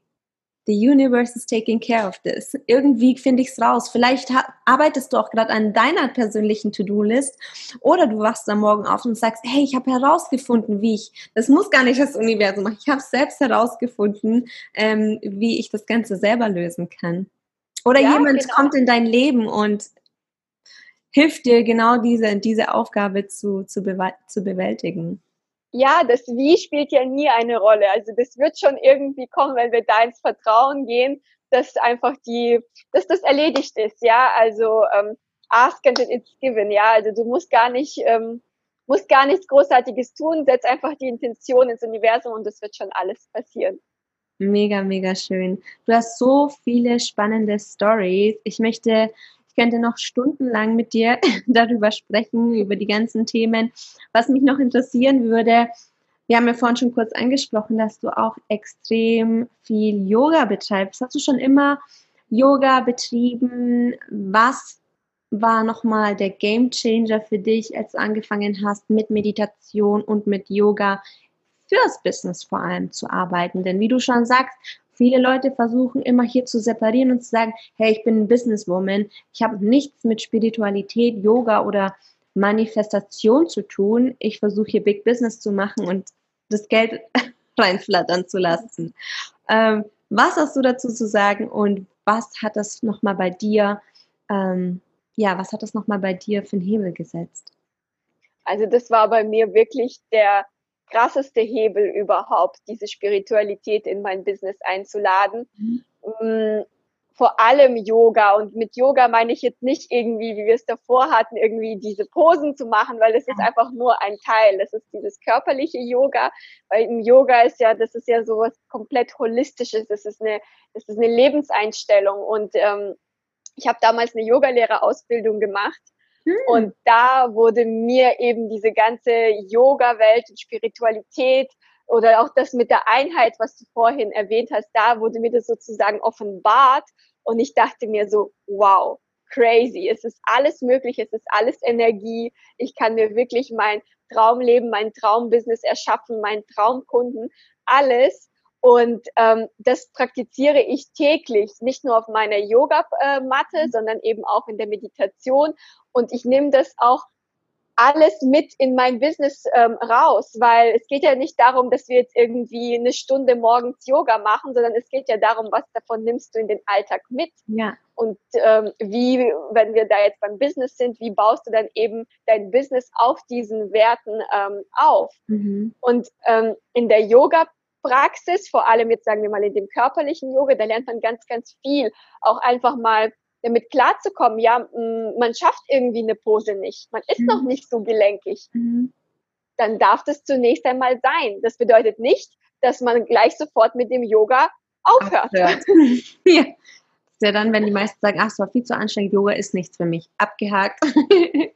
The universe is taking care of this. Irgendwie finde ich es raus. Vielleicht arbeitest du auch gerade an deiner persönlichen To-Do-List oder du wachst am Morgen auf und sagst, hey, ich habe herausgefunden, wie ich, das muss gar nicht das Universum machen, ich habe selbst herausgefunden, ähm, wie ich das Ganze selber lösen kann. Oder ja, jemand genau. kommt in dein Leben und hilft dir genau diese, diese Aufgabe zu, zu, zu bewältigen ja, das Wie spielt ja nie eine Rolle. Also das wird schon irgendwie kommen, wenn wir da ins Vertrauen gehen, dass einfach die, dass das erledigt ist, ja. Also ähm, ask and it's given, ja. Also du musst gar nicht, ähm, musst gar nichts Großartiges tun, setz einfach die Intention ins Universum und es wird schon alles passieren. Mega, mega schön. Du hast so viele spannende Stories. Ich möchte ich könnte noch stundenlang mit dir darüber sprechen, über die ganzen Themen. Was mich noch interessieren würde, wir haben ja vorhin schon kurz angesprochen, dass du auch extrem viel Yoga betreibst. Hast du schon immer Yoga betrieben? Was war nochmal der Game Changer für dich, als du angefangen hast, mit Meditation und mit Yoga fürs Business vor allem zu arbeiten? Denn wie du schon sagst, Viele Leute versuchen immer hier zu separieren und zu sagen, hey, ich bin ein Businesswoman, ich habe nichts mit Spiritualität, Yoga oder Manifestation zu tun. Ich versuche hier Big Business zu machen und das Geld reinflattern zu lassen. Ähm, was hast du dazu zu sagen und was hat das nochmal bei dir, ähm, ja, was hat das nochmal bei dir für einen Hebel gesetzt? Also das war bei mir wirklich der krasseste Hebel überhaupt, diese Spiritualität in mein Business einzuladen. Mhm. Mm, vor allem Yoga. Und mit Yoga meine ich jetzt nicht irgendwie, wie wir es davor hatten, irgendwie diese Posen zu machen, weil es ist einfach nur ein Teil. Das ist dieses körperliche Yoga, weil im Yoga ist ja, das ist ja sowas komplett holistisches. Das ist eine, das ist eine Lebenseinstellung. Und ähm, ich habe damals eine Yogalehrerausbildung gemacht hm. Und da wurde mir eben diese ganze Yoga-Welt und Spiritualität oder auch das mit der Einheit, was du vorhin erwähnt hast, da wurde mir das sozusagen offenbart. Und ich dachte mir so, wow, crazy. Es ist alles möglich, es ist alles Energie. Ich kann mir wirklich mein Traumleben, mein Traumbusiness erschaffen, meinen Traumkunden, alles. Und ähm, das praktiziere ich täglich, nicht nur auf meiner Yogamatte, äh, sondern eben auch in der Meditation. Und ich nehme das auch alles mit in mein Business ähm, raus, weil es geht ja nicht darum, dass wir jetzt irgendwie eine Stunde morgens Yoga machen, sondern es geht ja darum, was davon nimmst du in den Alltag mit. Ja. Und ähm, wie, wenn wir da jetzt beim Business sind, wie baust du dann eben dein Business auf diesen Werten ähm, auf? Mhm. Und ähm, in der Yoga Praxis, vor allem jetzt sagen wir mal in dem körperlichen Yoga, da lernt man ganz, ganz viel. Auch einfach mal damit klarzukommen, ja, man schafft irgendwie eine Pose nicht, man ist mhm. noch nicht so gelenkig, mhm. dann darf das zunächst einmal sein. Das bedeutet nicht, dass man gleich sofort mit dem Yoga aufhört. aufhört. ja. ja dann, wenn die meisten sagen, ach, es war viel zu anstrengend, Yoga ist nichts für mich, abgehakt.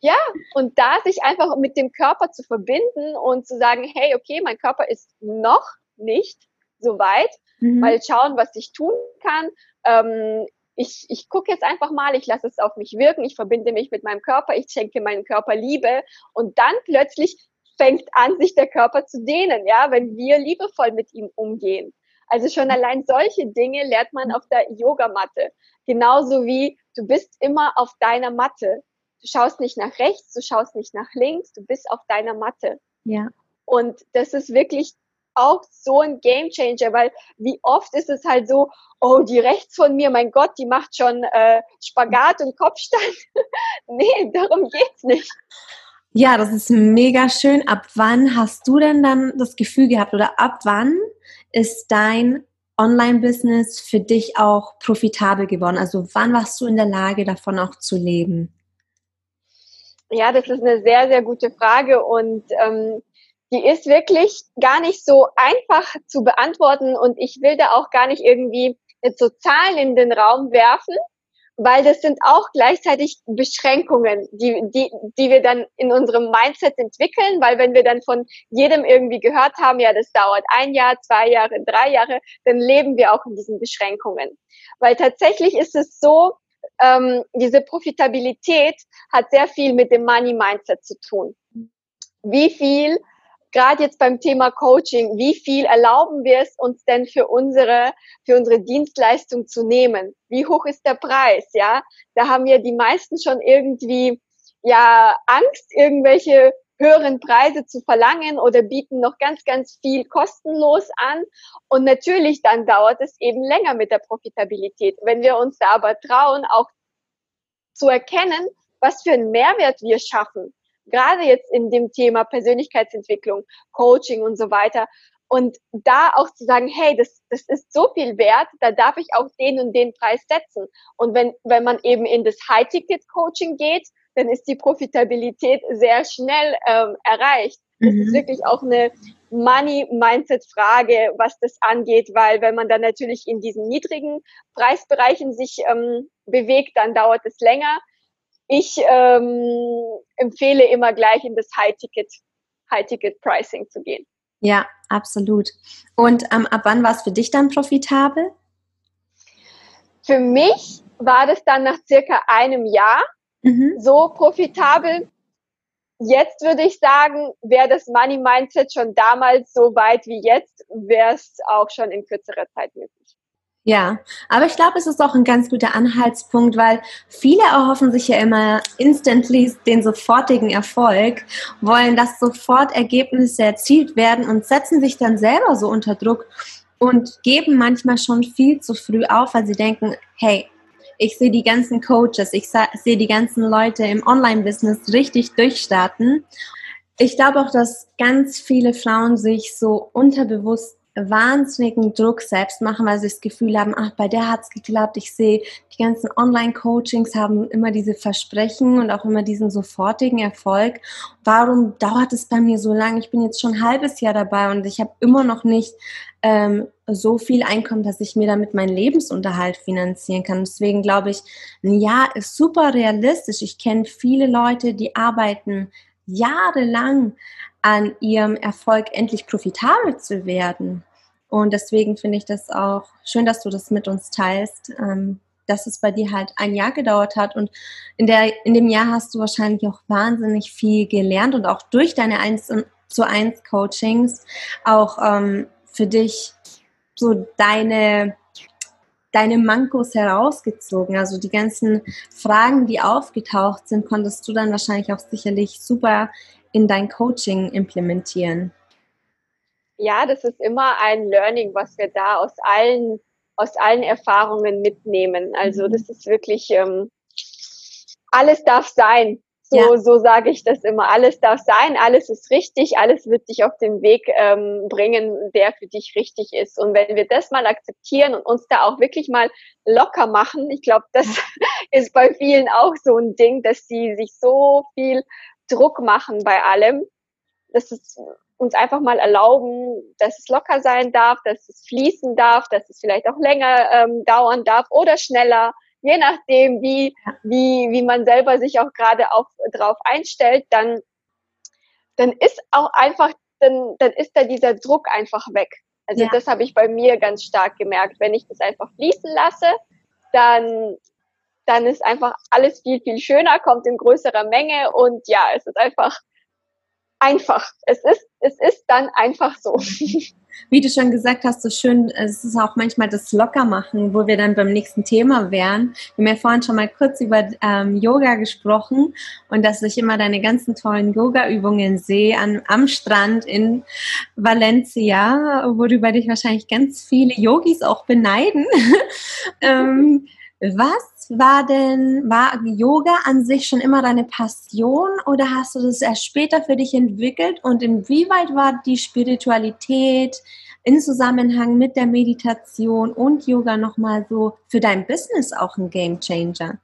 ja, und da sich einfach mit dem Körper zu verbinden und zu sagen, hey, okay, mein Körper ist noch nicht so weit, mhm. mal schauen, was ich tun kann. Ähm, ich, ich gucke jetzt einfach mal, ich lasse es auf mich wirken, ich verbinde mich mit meinem Körper, ich schenke meinem Körper Liebe und dann plötzlich fängt an, sich der Körper zu dehnen, ja, wenn wir liebevoll mit ihm umgehen. Also schon allein solche Dinge lernt man auf der Yogamatte. Genauso wie du bist immer auf deiner Matte. Du schaust nicht nach rechts, du schaust nicht nach links, du bist auf deiner Matte. Ja. Und das ist wirklich auch so ein Game Changer, weil wie oft ist es halt so, oh, die rechts von mir, mein Gott, die macht schon äh, Spagat und Kopfstand. nee, darum geht's nicht. Ja, das ist mega schön. Ab wann hast du denn dann das Gefühl gehabt oder ab wann ist dein Online-Business für dich auch profitabel geworden? Also wann warst du in der Lage, davon auch zu leben? Ja, das ist eine sehr, sehr gute Frage und ähm, die ist wirklich gar nicht so einfach zu beantworten und ich will da auch gar nicht irgendwie jetzt so Zahlen in den Raum werfen, weil das sind auch gleichzeitig Beschränkungen, die, die, die wir dann in unserem Mindset entwickeln, weil wenn wir dann von jedem irgendwie gehört haben, ja, das dauert ein Jahr, zwei Jahre, drei Jahre, dann leben wir auch in diesen Beschränkungen. Weil tatsächlich ist es so, ähm, diese Profitabilität hat sehr viel mit dem Money Mindset zu tun. Wie viel gerade jetzt beim Thema Coaching, wie viel erlauben wir es uns denn für unsere, für unsere Dienstleistung zu nehmen? Wie hoch ist der Preis? Ja, da haben ja die meisten schon irgendwie, ja, Angst, irgendwelche höheren Preise zu verlangen oder bieten noch ganz, ganz viel kostenlos an. Und natürlich dann dauert es eben länger mit der Profitabilität. Wenn wir uns da aber trauen, auch zu erkennen, was für einen Mehrwert wir schaffen, gerade jetzt in dem Thema Persönlichkeitsentwicklung, Coaching und so weiter. Und da auch zu sagen, hey, das, das ist so viel wert, da darf ich auch den und den Preis setzen. Und wenn, wenn man eben in das High-Ticket-Coaching geht, dann ist die Profitabilität sehr schnell ähm, erreicht. Das mhm. ist wirklich auch eine Money-Mindset-Frage, was das angeht, weil wenn man dann natürlich in diesen niedrigen Preisbereichen sich ähm, bewegt, dann dauert es länger ich ähm, empfehle immer gleich in das High-Ticket, High-Ticket-Pricing zu gehen. Ja, absolut. Und ähm, ab wann war es für dich dann profitabel? Für mich war das dann nach circa einem Jahr mhm. so profitabel. Jetzt würde ich sagen, wäre das Money Mindset schon damals so weit wie jetzt, wäre es auch schon in kürzerer Zeit möglich. Ja, aber ich glaube, es ist auch ein ganz guter Anhaltspunkt, weil viele erhoffen sich ja immer instantly den sofortigen Erfolg, wollen, dass sofort Ergebnisse erzielt werden und setzen sich dann selber so unter Druck und geben manchmal schon viel zu früh auf, weil sie denken, hey, ich sehe die ganzen Coaches, ich sehe die ganzen Leute im Online-Business richtig durchstarten. Ich glaube auch, dass ganz viele Frauen sich so unterbewusst wahnsinnigen Druck selbst machen, weil sie das Gefühl haben, ach, bei der hat es geklappt. Ich sehe, die ganzen Online-Coachings haben immer diese Versprechen und auch immer diesen sofortigen Erfolg. Warum dauert es bei mir so lange? Ich bin jetzt schon ein halbes Jahr dabei und ich habe immer noch nicht ähm, so viel Einkommen, dass ich mir damit meinen Lebensunterhalt finanzieren kann. Deswegen glaube ich, ein Jahr ist super realistisch. Ich kenne viele Leute, die arbeiten jahrelang an ihrem Erfolg endlich profitabel zu werden. Und deswegen finde ich das auch schön, dass du das mit uns teilst, ähm, dass es bei dir halt ein Jahr gedauert hat. Und in, der, in dem Jahr hast du wahrscheinlich auch wahnsinnig viel gelernt und auch durch deine 1 zu 1 Coachings auch ähm, für dich so deine deine Mankos herausgezogen? Also die ganzen Fragen, die aufgetaucht sind, konntest du dann wahrscheinlich auch sicherlich super in dein Coaching implementieren. Ja, das ist immer ein Learning, was wir da aus allen, aus allen Erfahrungen mitnehmen. Also mhm. das ist wirklich, ähm, alles darf sein. So, ja. so sage ich das immer. Alles darf sein, alles ist richtig, alles wird dich auf den Weg ähm, bringen, der für dich richtig ist. Und wenn wir das mal akzeptieren und uns da auch wirklich mal locker machen, ich glaube, das ist bei vielen auch so ein Ding, dass sie sich so viel Druck machen bei allem, dass es uns einfach mal erlauben, dass es locker sein darf, dass es fließen darf, dass es vielleicht auch länger ähm, dauern darf oder schneller je nachdem, wie, wie, wie man selber sich auch gerade auch drauf einstellt, dann, dann ist auch einfach, dann, dann ist da dieser Druck einfach weg. Also ja. das habe ich bei mir ganz stark gemerkt. Wenn ich das einfach fließen lasse, dann, dann ist einfach alles viel, viel schöner, kommt in größerer Menge und ja, es ist einfach einfach. Es ist, es ist dann einfach so. wie du schon gesagt hast, so schön, es ist auch manchmal das Lockermachen, wo wir dann beim nächsten Thema wären. Wir haben ja vorhin schon mal kurz über ähm, Yoga gesprochen und dass ich immer deine ganzen tollen Yoga-Übungen sehe an, am Strand in Valencia, worüber dich wahrscheinlich ganz viele Yogis auch beneiden. ähm, was war denn, war Yoga an sich schon immer deine Passion oder hast du das erst später für dich entwickelt und inwieweit war die Spiritualität in Zusammenhang mit der Meditation und Yoga nochmal so für dein Business auch ein Game Changer?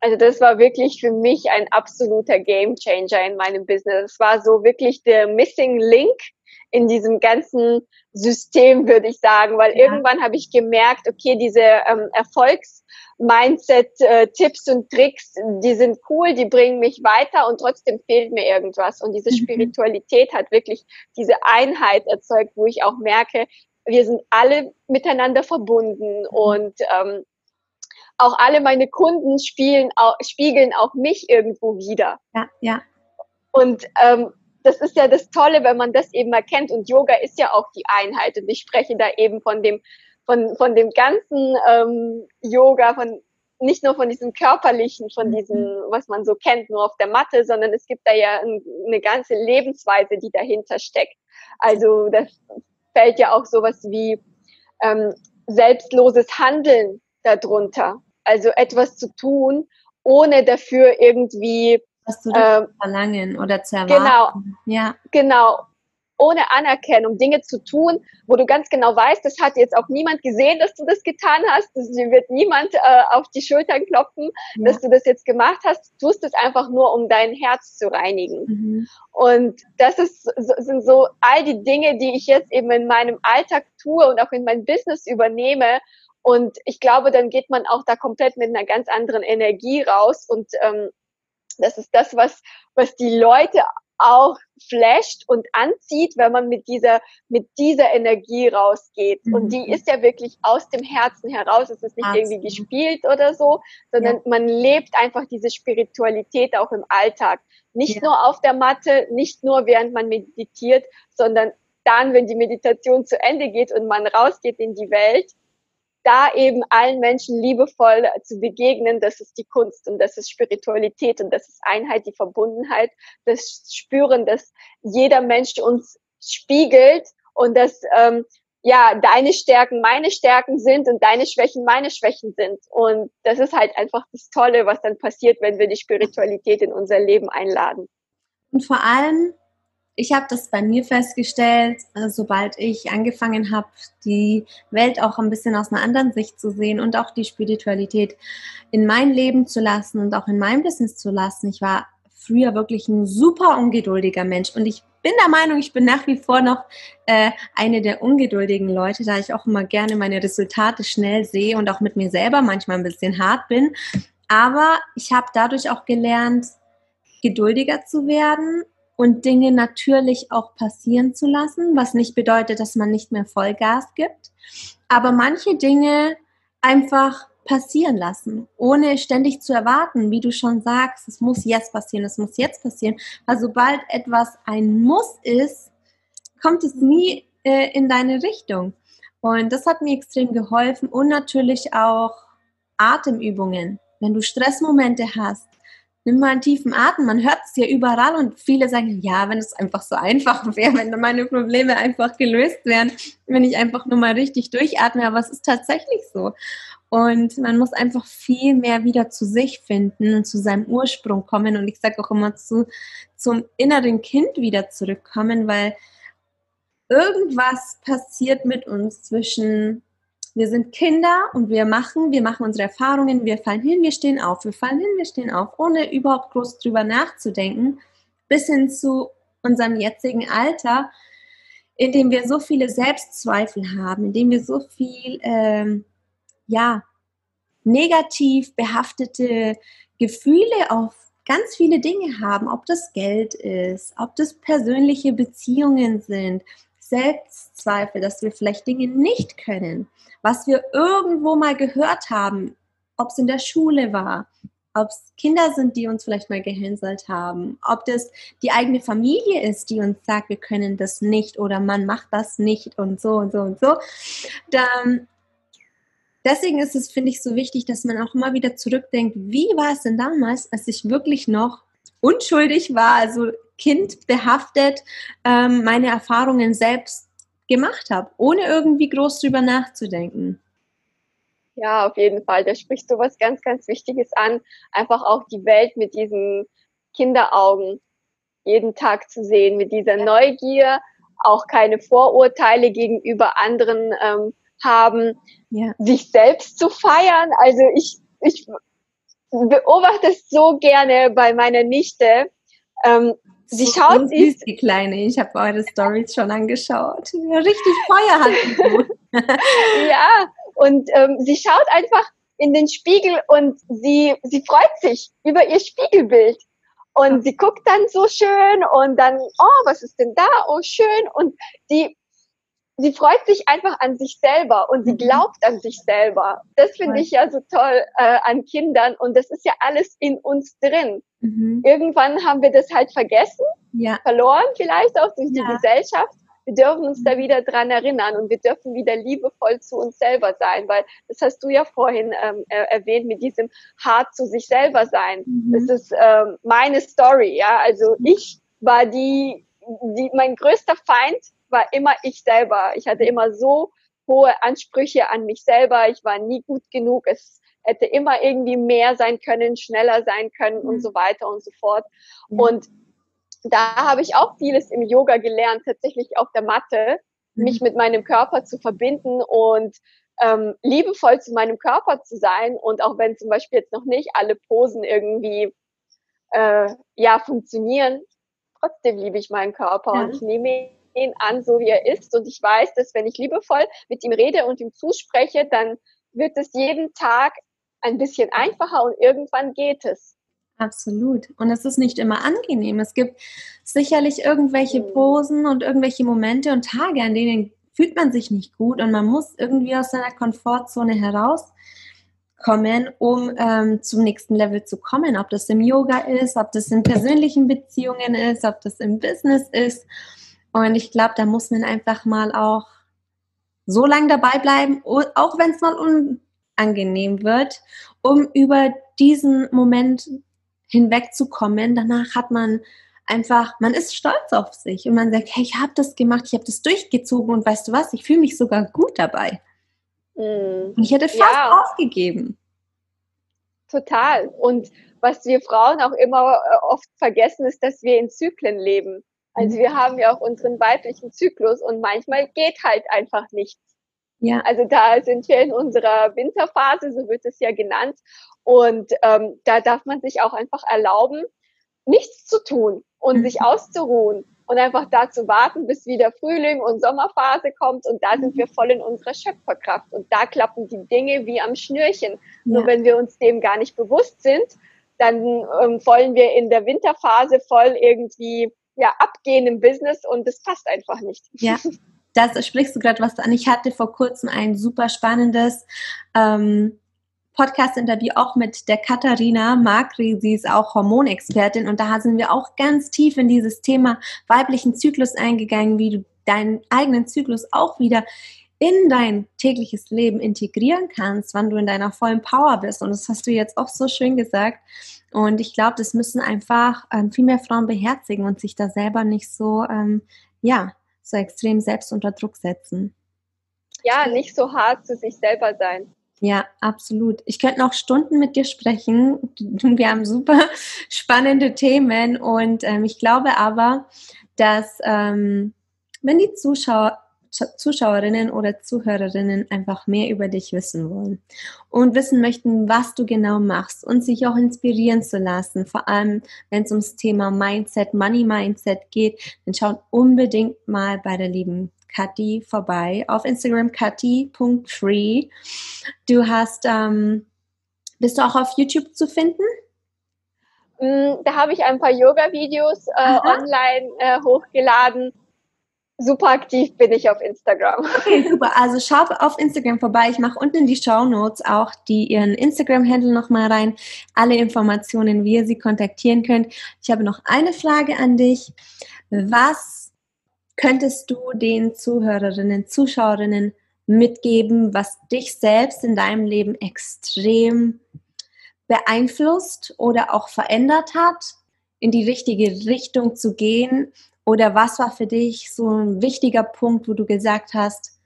Also das war wirklich für mich ein absoluter Game Changer in meinem Business. Es war so wirklich der Missing Link in diesem ganzen System, würde ich sagen, weil ja. irgendwann habe ich gemerkt, okay, diese ähm, Erfolgs Mindset-Tipps äh, und Tricks, die sind cool, die bringen mich weiter und trotzdem fehlt mir irgendwas. Und diese mhm. Spiritualität hat wirklich diese Einheit erzeugt, wo ich auch merke, wir sind alle miteinander verbunden mhm. und ähm, auch alle meine Kunden spielen, auch, spiegeln auch mich irgendwo wieder. Ja, ja. Und ähm, das ist ja das Tolle, wenn man das eben erkennt. Und Yoga ist ja auch die Einheit. Und ich spreche da eben von dem, von, von dem ganzen ähm, Yoga, von nicht nur von diesem körperlichen, von mhm. diesem, was man so kennt, nur auf der Matte, sondern es gibt da ja ein, eine ganze Lebensweise, die dahinter steckt. Also das fällt ja auch sowas wie ähm, selbstloses Handeln darunter. Also etwas zu tun, ohne dafür irgendwie was zu ähm, verlangen oder zu erwarten. Genau. Ja. Genau. Ohne Anerkennung Dinge zu tun, wo du ganz genau weißt, das hat jetzt auch niemand gesehen, dass du das getan hast. Das wird niemand äh, auf die Schultern klopfen, ja. dass du das jetzt gemacht hast. Du tust es einfach nur, um dein Herz zu reinigen. Mhm. Und das ist, sind so all die Dinge, die ich jetzt eben in meinem Alltag tue und auch in mein Business übernehme, und ich glaube, dann geht man auch da komplett mit einer ganz anderen Energie raus und ähm, das ist das, was, was die Leute auch flasht und anzieht, wenn man mit dieser, mit dieser Energie rausgeht. Mhm. Und die mhm. ist ja wirklich aus dem Herzen heraus. Es ist nicht Absolut. irgendwie gespielt oder so, sondern ja. man lebt einfach diese Spiritualität auch im Alltag. Nicht ja. nur auf der Matte, nicht nur während man meditiert, sondern dann, wenn die Meditation zu Ende geht und man rausgeht in die Welt da eben allen Menschen liebevoll zu begegnen, das ist die Kunst und das ist Spiritualität und das ist Einheit, die Verbundenheit, das Spüren, dass jeder Mensch uns spiegelt und dass ähm, ja deine Stärken meine Stärken sind und deine Schwächen meine Schwächen sind. Und das ist halt einfach das Tolle, was dann passiert, wenn wir die Spiritualität in unser Leben einladen. Und vor allem ich habe das bei mir festgestellt, äh, sobald ich angefangen habe, die Welt auch ein bisschen aus einer anderen Sicht zu sehen und auch die Spiritualität in mein Leben zu lassen und auch in mein Business zu lassen. Ich war früher wirklich ein super ungeduldiger Mensch und ich bin der Meinung, ich bin nach wie vor noch äh, eine der ungeduldigen Leute, da ich auch immer gerne meine Resultate schnell sehe und auch mit mir selber manchmal ein bisschen hart bin. Aber ich habe dadurch auch gelernt, geduldiger zu werden und Dinge natürlich auch passieren zu lassen, was nicht bedeutet, dass man nicht mehr Vollgas gibt, aber manche Dinge einfach passieren lassen, ohne ständig zu erwarten, wie du schon sagst, es muss jetzt passieren, es muss jetzt passieren, weil sobald etwas ein Muss ist, kommt es nie äh, in deine Richtung. Und das hat mir extrem geholfen und natürlich auch Atemübungen. Wenn du Stressmomente hast, nimm mal einen tiefen Atem. Man hört es ja überall und viele sagen, ja, wenn es einfach so einfach wäre, wenn meine Probleme einfach gelöst wären, wenn ich einfach nur mal richtig durchatme. Aber es ist tatsächlich so. Und man muss einfach viel mehr wieder zu sich finden und zu seinem Ursprung kommen. Und ich sage auch immer zu, zum inneren Kind wieder zurückkommen, weil irgendwas passiert mit uns zwischen wir sind Kinder und wir machen, wir machen unsere Erfahrungen, wir fallen hin, wir stehen auf, wir fallen hin, wir stehen auf, ohne überhaupt groß drüber nachzudenken, bis hin zu unserem jetzigen Alter, in dem wir so viele Selbstzweifel haben, in dem wir so viel, ähm, ja, negativ behaftete Gefühle auf ganz viele Dinge haben, ob das Geld ist, ob das persönliche Beziehungen sind, Selbstzweifel, dass wir vielleicht Dinge nicht können, was wir irgendwo mal gehört haben, ob es in der Schule war, ob es Kinder sind, die uns vielleicht mal gehänselt haben, ob das die eigene Familie ist, die uns sagt, wir können das nicht oder man macht das nicht und so und so und so. Dann, deswegen ist es, finde ich, so wichtig, dass man auch immer wieder zurückdenkt, wie war es denn damals, als ich wirklich noch unschuldig war, also kindbehaftet ähm, meine Erfahrungen selbst gemacht habe, ohne irgendwie groß drüber nachzudenken. Ja, auf jeden Fall. Da sprichst du was ganz, ganz Wichtiges an. Einfach auch die Welt mit diesen Kinderaugen jeden Tag zu sehen, mit dieser Neugier, auch keine Vorurteile gegenüber anderen ähm, haben, ja. sich selbst zu feiern. Also ich, ich beobachte es so gerne bei meiner Nichte. Ähm, Sie schaut süß, die Kleine. Ich habe eure Stories schon angeschaut. Richtig Feuer hat Ja, und ähm, sie schaut einfach in den Spiegel und sie, sie freut sich über ihr Spiegelbild. Und sie guckt dann so schön und dann, oh, was ist denn da? Oh, schön. Und die sie freut sich einfach an sich selber und sie mhm. glaubt an sich selber. Das finde ich ja so toll äh, an Kindern und das ist ja alles in uns drin. Mhm. Irgendwann haben wir das halt vergessen, ja. verloren vielleicht auch durch ja. die Gesellschaft. Wir dürfen uns da mhm. wieder dran erinnern und wir dürfen wieder liebevoll zu uns selber sein, weil das hast du ja vorhin ähm, erwähnt mit diesem hart zu sich selber sein. Mhm. Das ist ähm, meine Story, ja. Also ich war die, die, mein größter Feind war immer ich selber. Ich hatte immer so hohe Ansprüche an mich selber. Ich war nie gut genug. Es hätte immer irgendwie mehr sein können, schneller sein können mhm. und so weiter und so fort. Mhm. Und da habe ich auch vieles im Yoga gelernt, tatsächlich auf der Matte, mhm. mich mit meinem Körper zu verbinden und ähm, liebevoll zu meinem Körper zu sein. Und auch wenn zum Beispiel jetzt noch nicht alle Posen irgendwie äh, ja funktionieren, trotzdem liebe ich meinen Körper ja. und ich nehme ihn an, so wie er ist. Und ich weiß, dass wenn ich liebevoll mit ihm rede und ihm zuspreche, dann wird es jeden Tag ein bisschen einfacher und irgendwann geht es. Absolut. Und es ist nicht immer angenehm. Es gibt sicherlich irgendwelche mhm. Posen und irgendwelche Momente und Tage, an denen fühlt man sich nicht gut und man muss irgendwie aus seiner Komfortzone herauskommen, um ähm, zum nächsten Level zu kommen. Ob das im Yoga ist, ob das in persönlichen Beziehungen ist, ob das im Business ist. Und ich glaube, da muss man einfach mal auch so lange dabei bleiben, auch wenn es mal unangenehm wird, um über diesen Moment hinwegzukommen. Danach hat man einfach, man ist stolz auf sich und man sagt, hey, ich habe das gemacht, ich habe das durchgezogen und weißt du was, ich fühle mich sogar gut dabei. Mhm. Und ich hätte fast ja. aufgegeben. Total. Und was wir Frauen auch immer äh, oft vergessen, ist, dass wir in Zyklen leben. Also wir haben ja auch unseren weiblichen Zyklus und manchmal geht halt einfach nichts. Ja. Also da sind wir in unserer Winterphase, so wird es ja genannt. Und ähm, da darf man sich auch einfach erlauben, nichts zu tun und mhm. sich auszuruhen und einfach da zu warten, bis wieder Frühling und Sommerphase kommt. Und da sind wir mhm. voll in unserer Schöpferkraft. Und da klappen die Dinge wie am Schnürchen. Ja. Nur wenn wir uns dem gar nicht bewusst sind, dann ähm, wollen wir in der Winterphase voll irgendwie ja, abgehen im Business und das passt einfach nicht. Ja. Das sprichst du gerade was an. Ich hatte vor kurzem ein super spannendes ähm, Podcast-Interview auch mit der Katharina Magri. Sie ist auch Hormonexpertin und da sind wir auch ganz tief in dieses Thema weiblichen Zyklus eingegangen, wie du deinen eigenen Zyklus auch wieder in dein tägliches Leben integrieren kannst, wann du in deiner vollen Power bist. Und das hast du jetzt auch so schön gesagt. Und ich glaube, das müssen einfach ähm, viel mehr Frauen beherzigen und sich da selber nicht so, ähm, ja, so extrem selbst unter Druck setzen. Ja, nicht so hart zu sich selber sein. Ja, absolut. Ich könnte noch Stunden mit dir sprechen. Wir haben super spannende Themen und ähm, ich glaube aber, dass ähm, wenn die Zuschauer Zuschauerinnen oder Zuhörerinnen einfach mehr über dich wissen wollen und wissen möchten, was du genau machst und sich auch inspirieren zu lassen, vor allem wenn es ums Thema Mindset, Money Mindset geht, dann schaut unbedingt mal bei der lieben Kathi vorbei auf Instagram kathi.free. Du hast, ähm, bist du auch auf YouTube zu finden? Mm, da habe ich ein paar Yoga-Videos äh, online äh, hochgeladen super aktiv bin ich auf Instagram. Okay, super. Also schaut auf Instagram vorbei. Ich mache unten in die Show Notes auch die ihren Instagram-Handle nochmal rein. Alle Informationen, wie ihr sie kontaktieren könnt. Ich habe noch eine Frage an dich. Was könntest du den Zuhörerinnen, Zuschauerinnen mitgeben, was dich selbst in deinem Leben extrem beeinflusst oder auch verändert hat, in die richtige Richtung zu gehen oder was war für dich so ein wichtiger Punkt, wo du gesagt hast,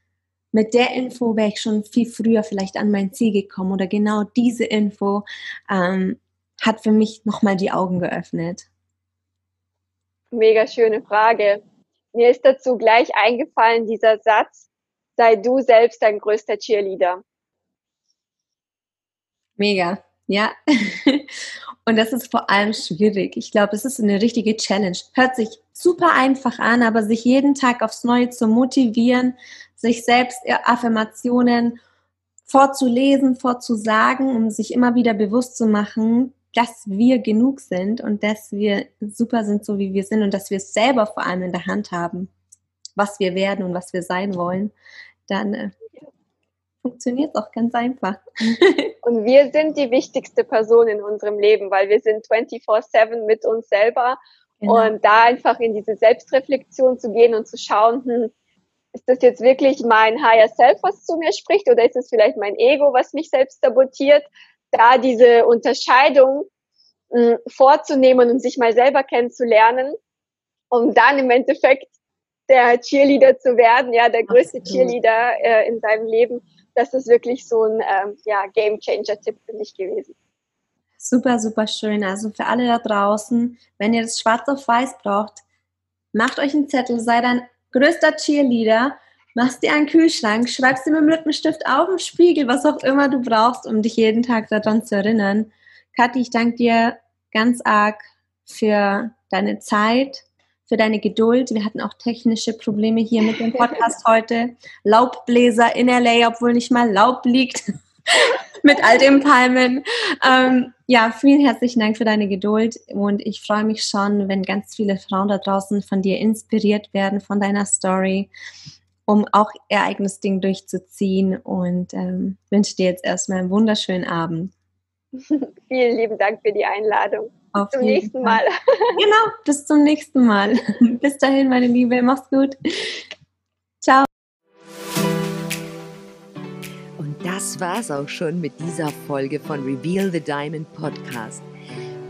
mit der Info wäre ich schon viel früher vielleicht an mein Ziel gekommen oder genau diese Info ähm, hat für mich nochmal die Augen geöffnet? Mega schöne Frage. Mir ist dazu gleich eingefallen dieser Satz, sei du selbst dein größter Cheerleader. Mega, ja. Und das ist vor allem schwierig. Ich glaube, es ist eine richtige Challenge. Hört sich super einfach an, aber sich jeden Tag aufs Neue zu motivieren, sich selbst Affirmationen vorzulesen, vorzusagen, um sich immer wieder bewusst zu machen, dass wir genug sind und dass wir super sind, so wie wir sind und dass wir es selber vor allem in der Hand haben, was wir werden und was wir sein wollen, dann äh, funktioniert es auch ganz einfach. und wir sind die wichtigste Person in unserem Leben, weil wir sind 24/7 mit uns selber Genau. Und da einfach in diese Selbstreflexion zu gehen und zu schauen, hm, ist das jetzt wirklich mein Higher Self, was zu mir spricht, oder ist es vielleicht mein Ego, was mich selbst sabotiert? Da diese Unterscheidung mh, hm, vorzunehmen und sich mal selber kennenzulernen, um dann im Endeffekt der Cheerleader zu werden, ja, der größte Absolut. Cheerleader äh, in seinem Leben. Das ist wirklich so ein ähm, ja, Game Changer-Tipp für mich gewesen. Super, super schön. Also für alle da draußen, wenn ihr das schwarz auf weiß braucht, macht euch einen Zettel, sei dein größter Cheerleader, machst dir einen Kühlschrank, schreibst dir mit dem Lippenstift auf den Spiegel, was auch immer du brauchst, um dich jeden Tag daran zu erinnern. Kathi, ich danke dir ganz arg für deine Zeit, für deine Geduld. Wir hatten auch technische Probleme hier mit dem Podcast heute. Laubbläser in LA, obwohl nicht mal Laub liegt mit all den Palmen. Ähm, ja, vielen herzlichen Dank für deine Geduld und ich freue mich schon, wenn ganz viele Frauen da draußen von dir inspiriert werden, von deiner Story, um auch ihr eigenes Ding durchzuziehen und ähm, wünsche dir jetzt erstmal einen wunderschönen Abend. Vielen lieben Dank für die Einladung. Auf bis zum nächsten Fall. Mal. genau, bis zum nächsten Mal. bis dahin, meine Liebe, mach's gut. Ciao. das war's auch schon mit dieser Folge von Reveal the Diamond Podcast.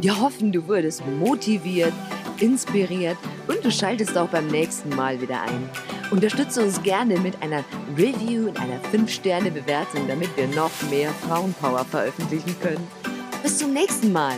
Wir hoffen, du wurdest motiviert, inspiriert und du schaltest auch beim nächsten Mal wieder ein. Unterstütze uns gerne mit einer Review und einer 5-Sterne-Bewertung, damit wir noch mehr Frauenpower veröffentlichen können. Bis zum nächsten Mal.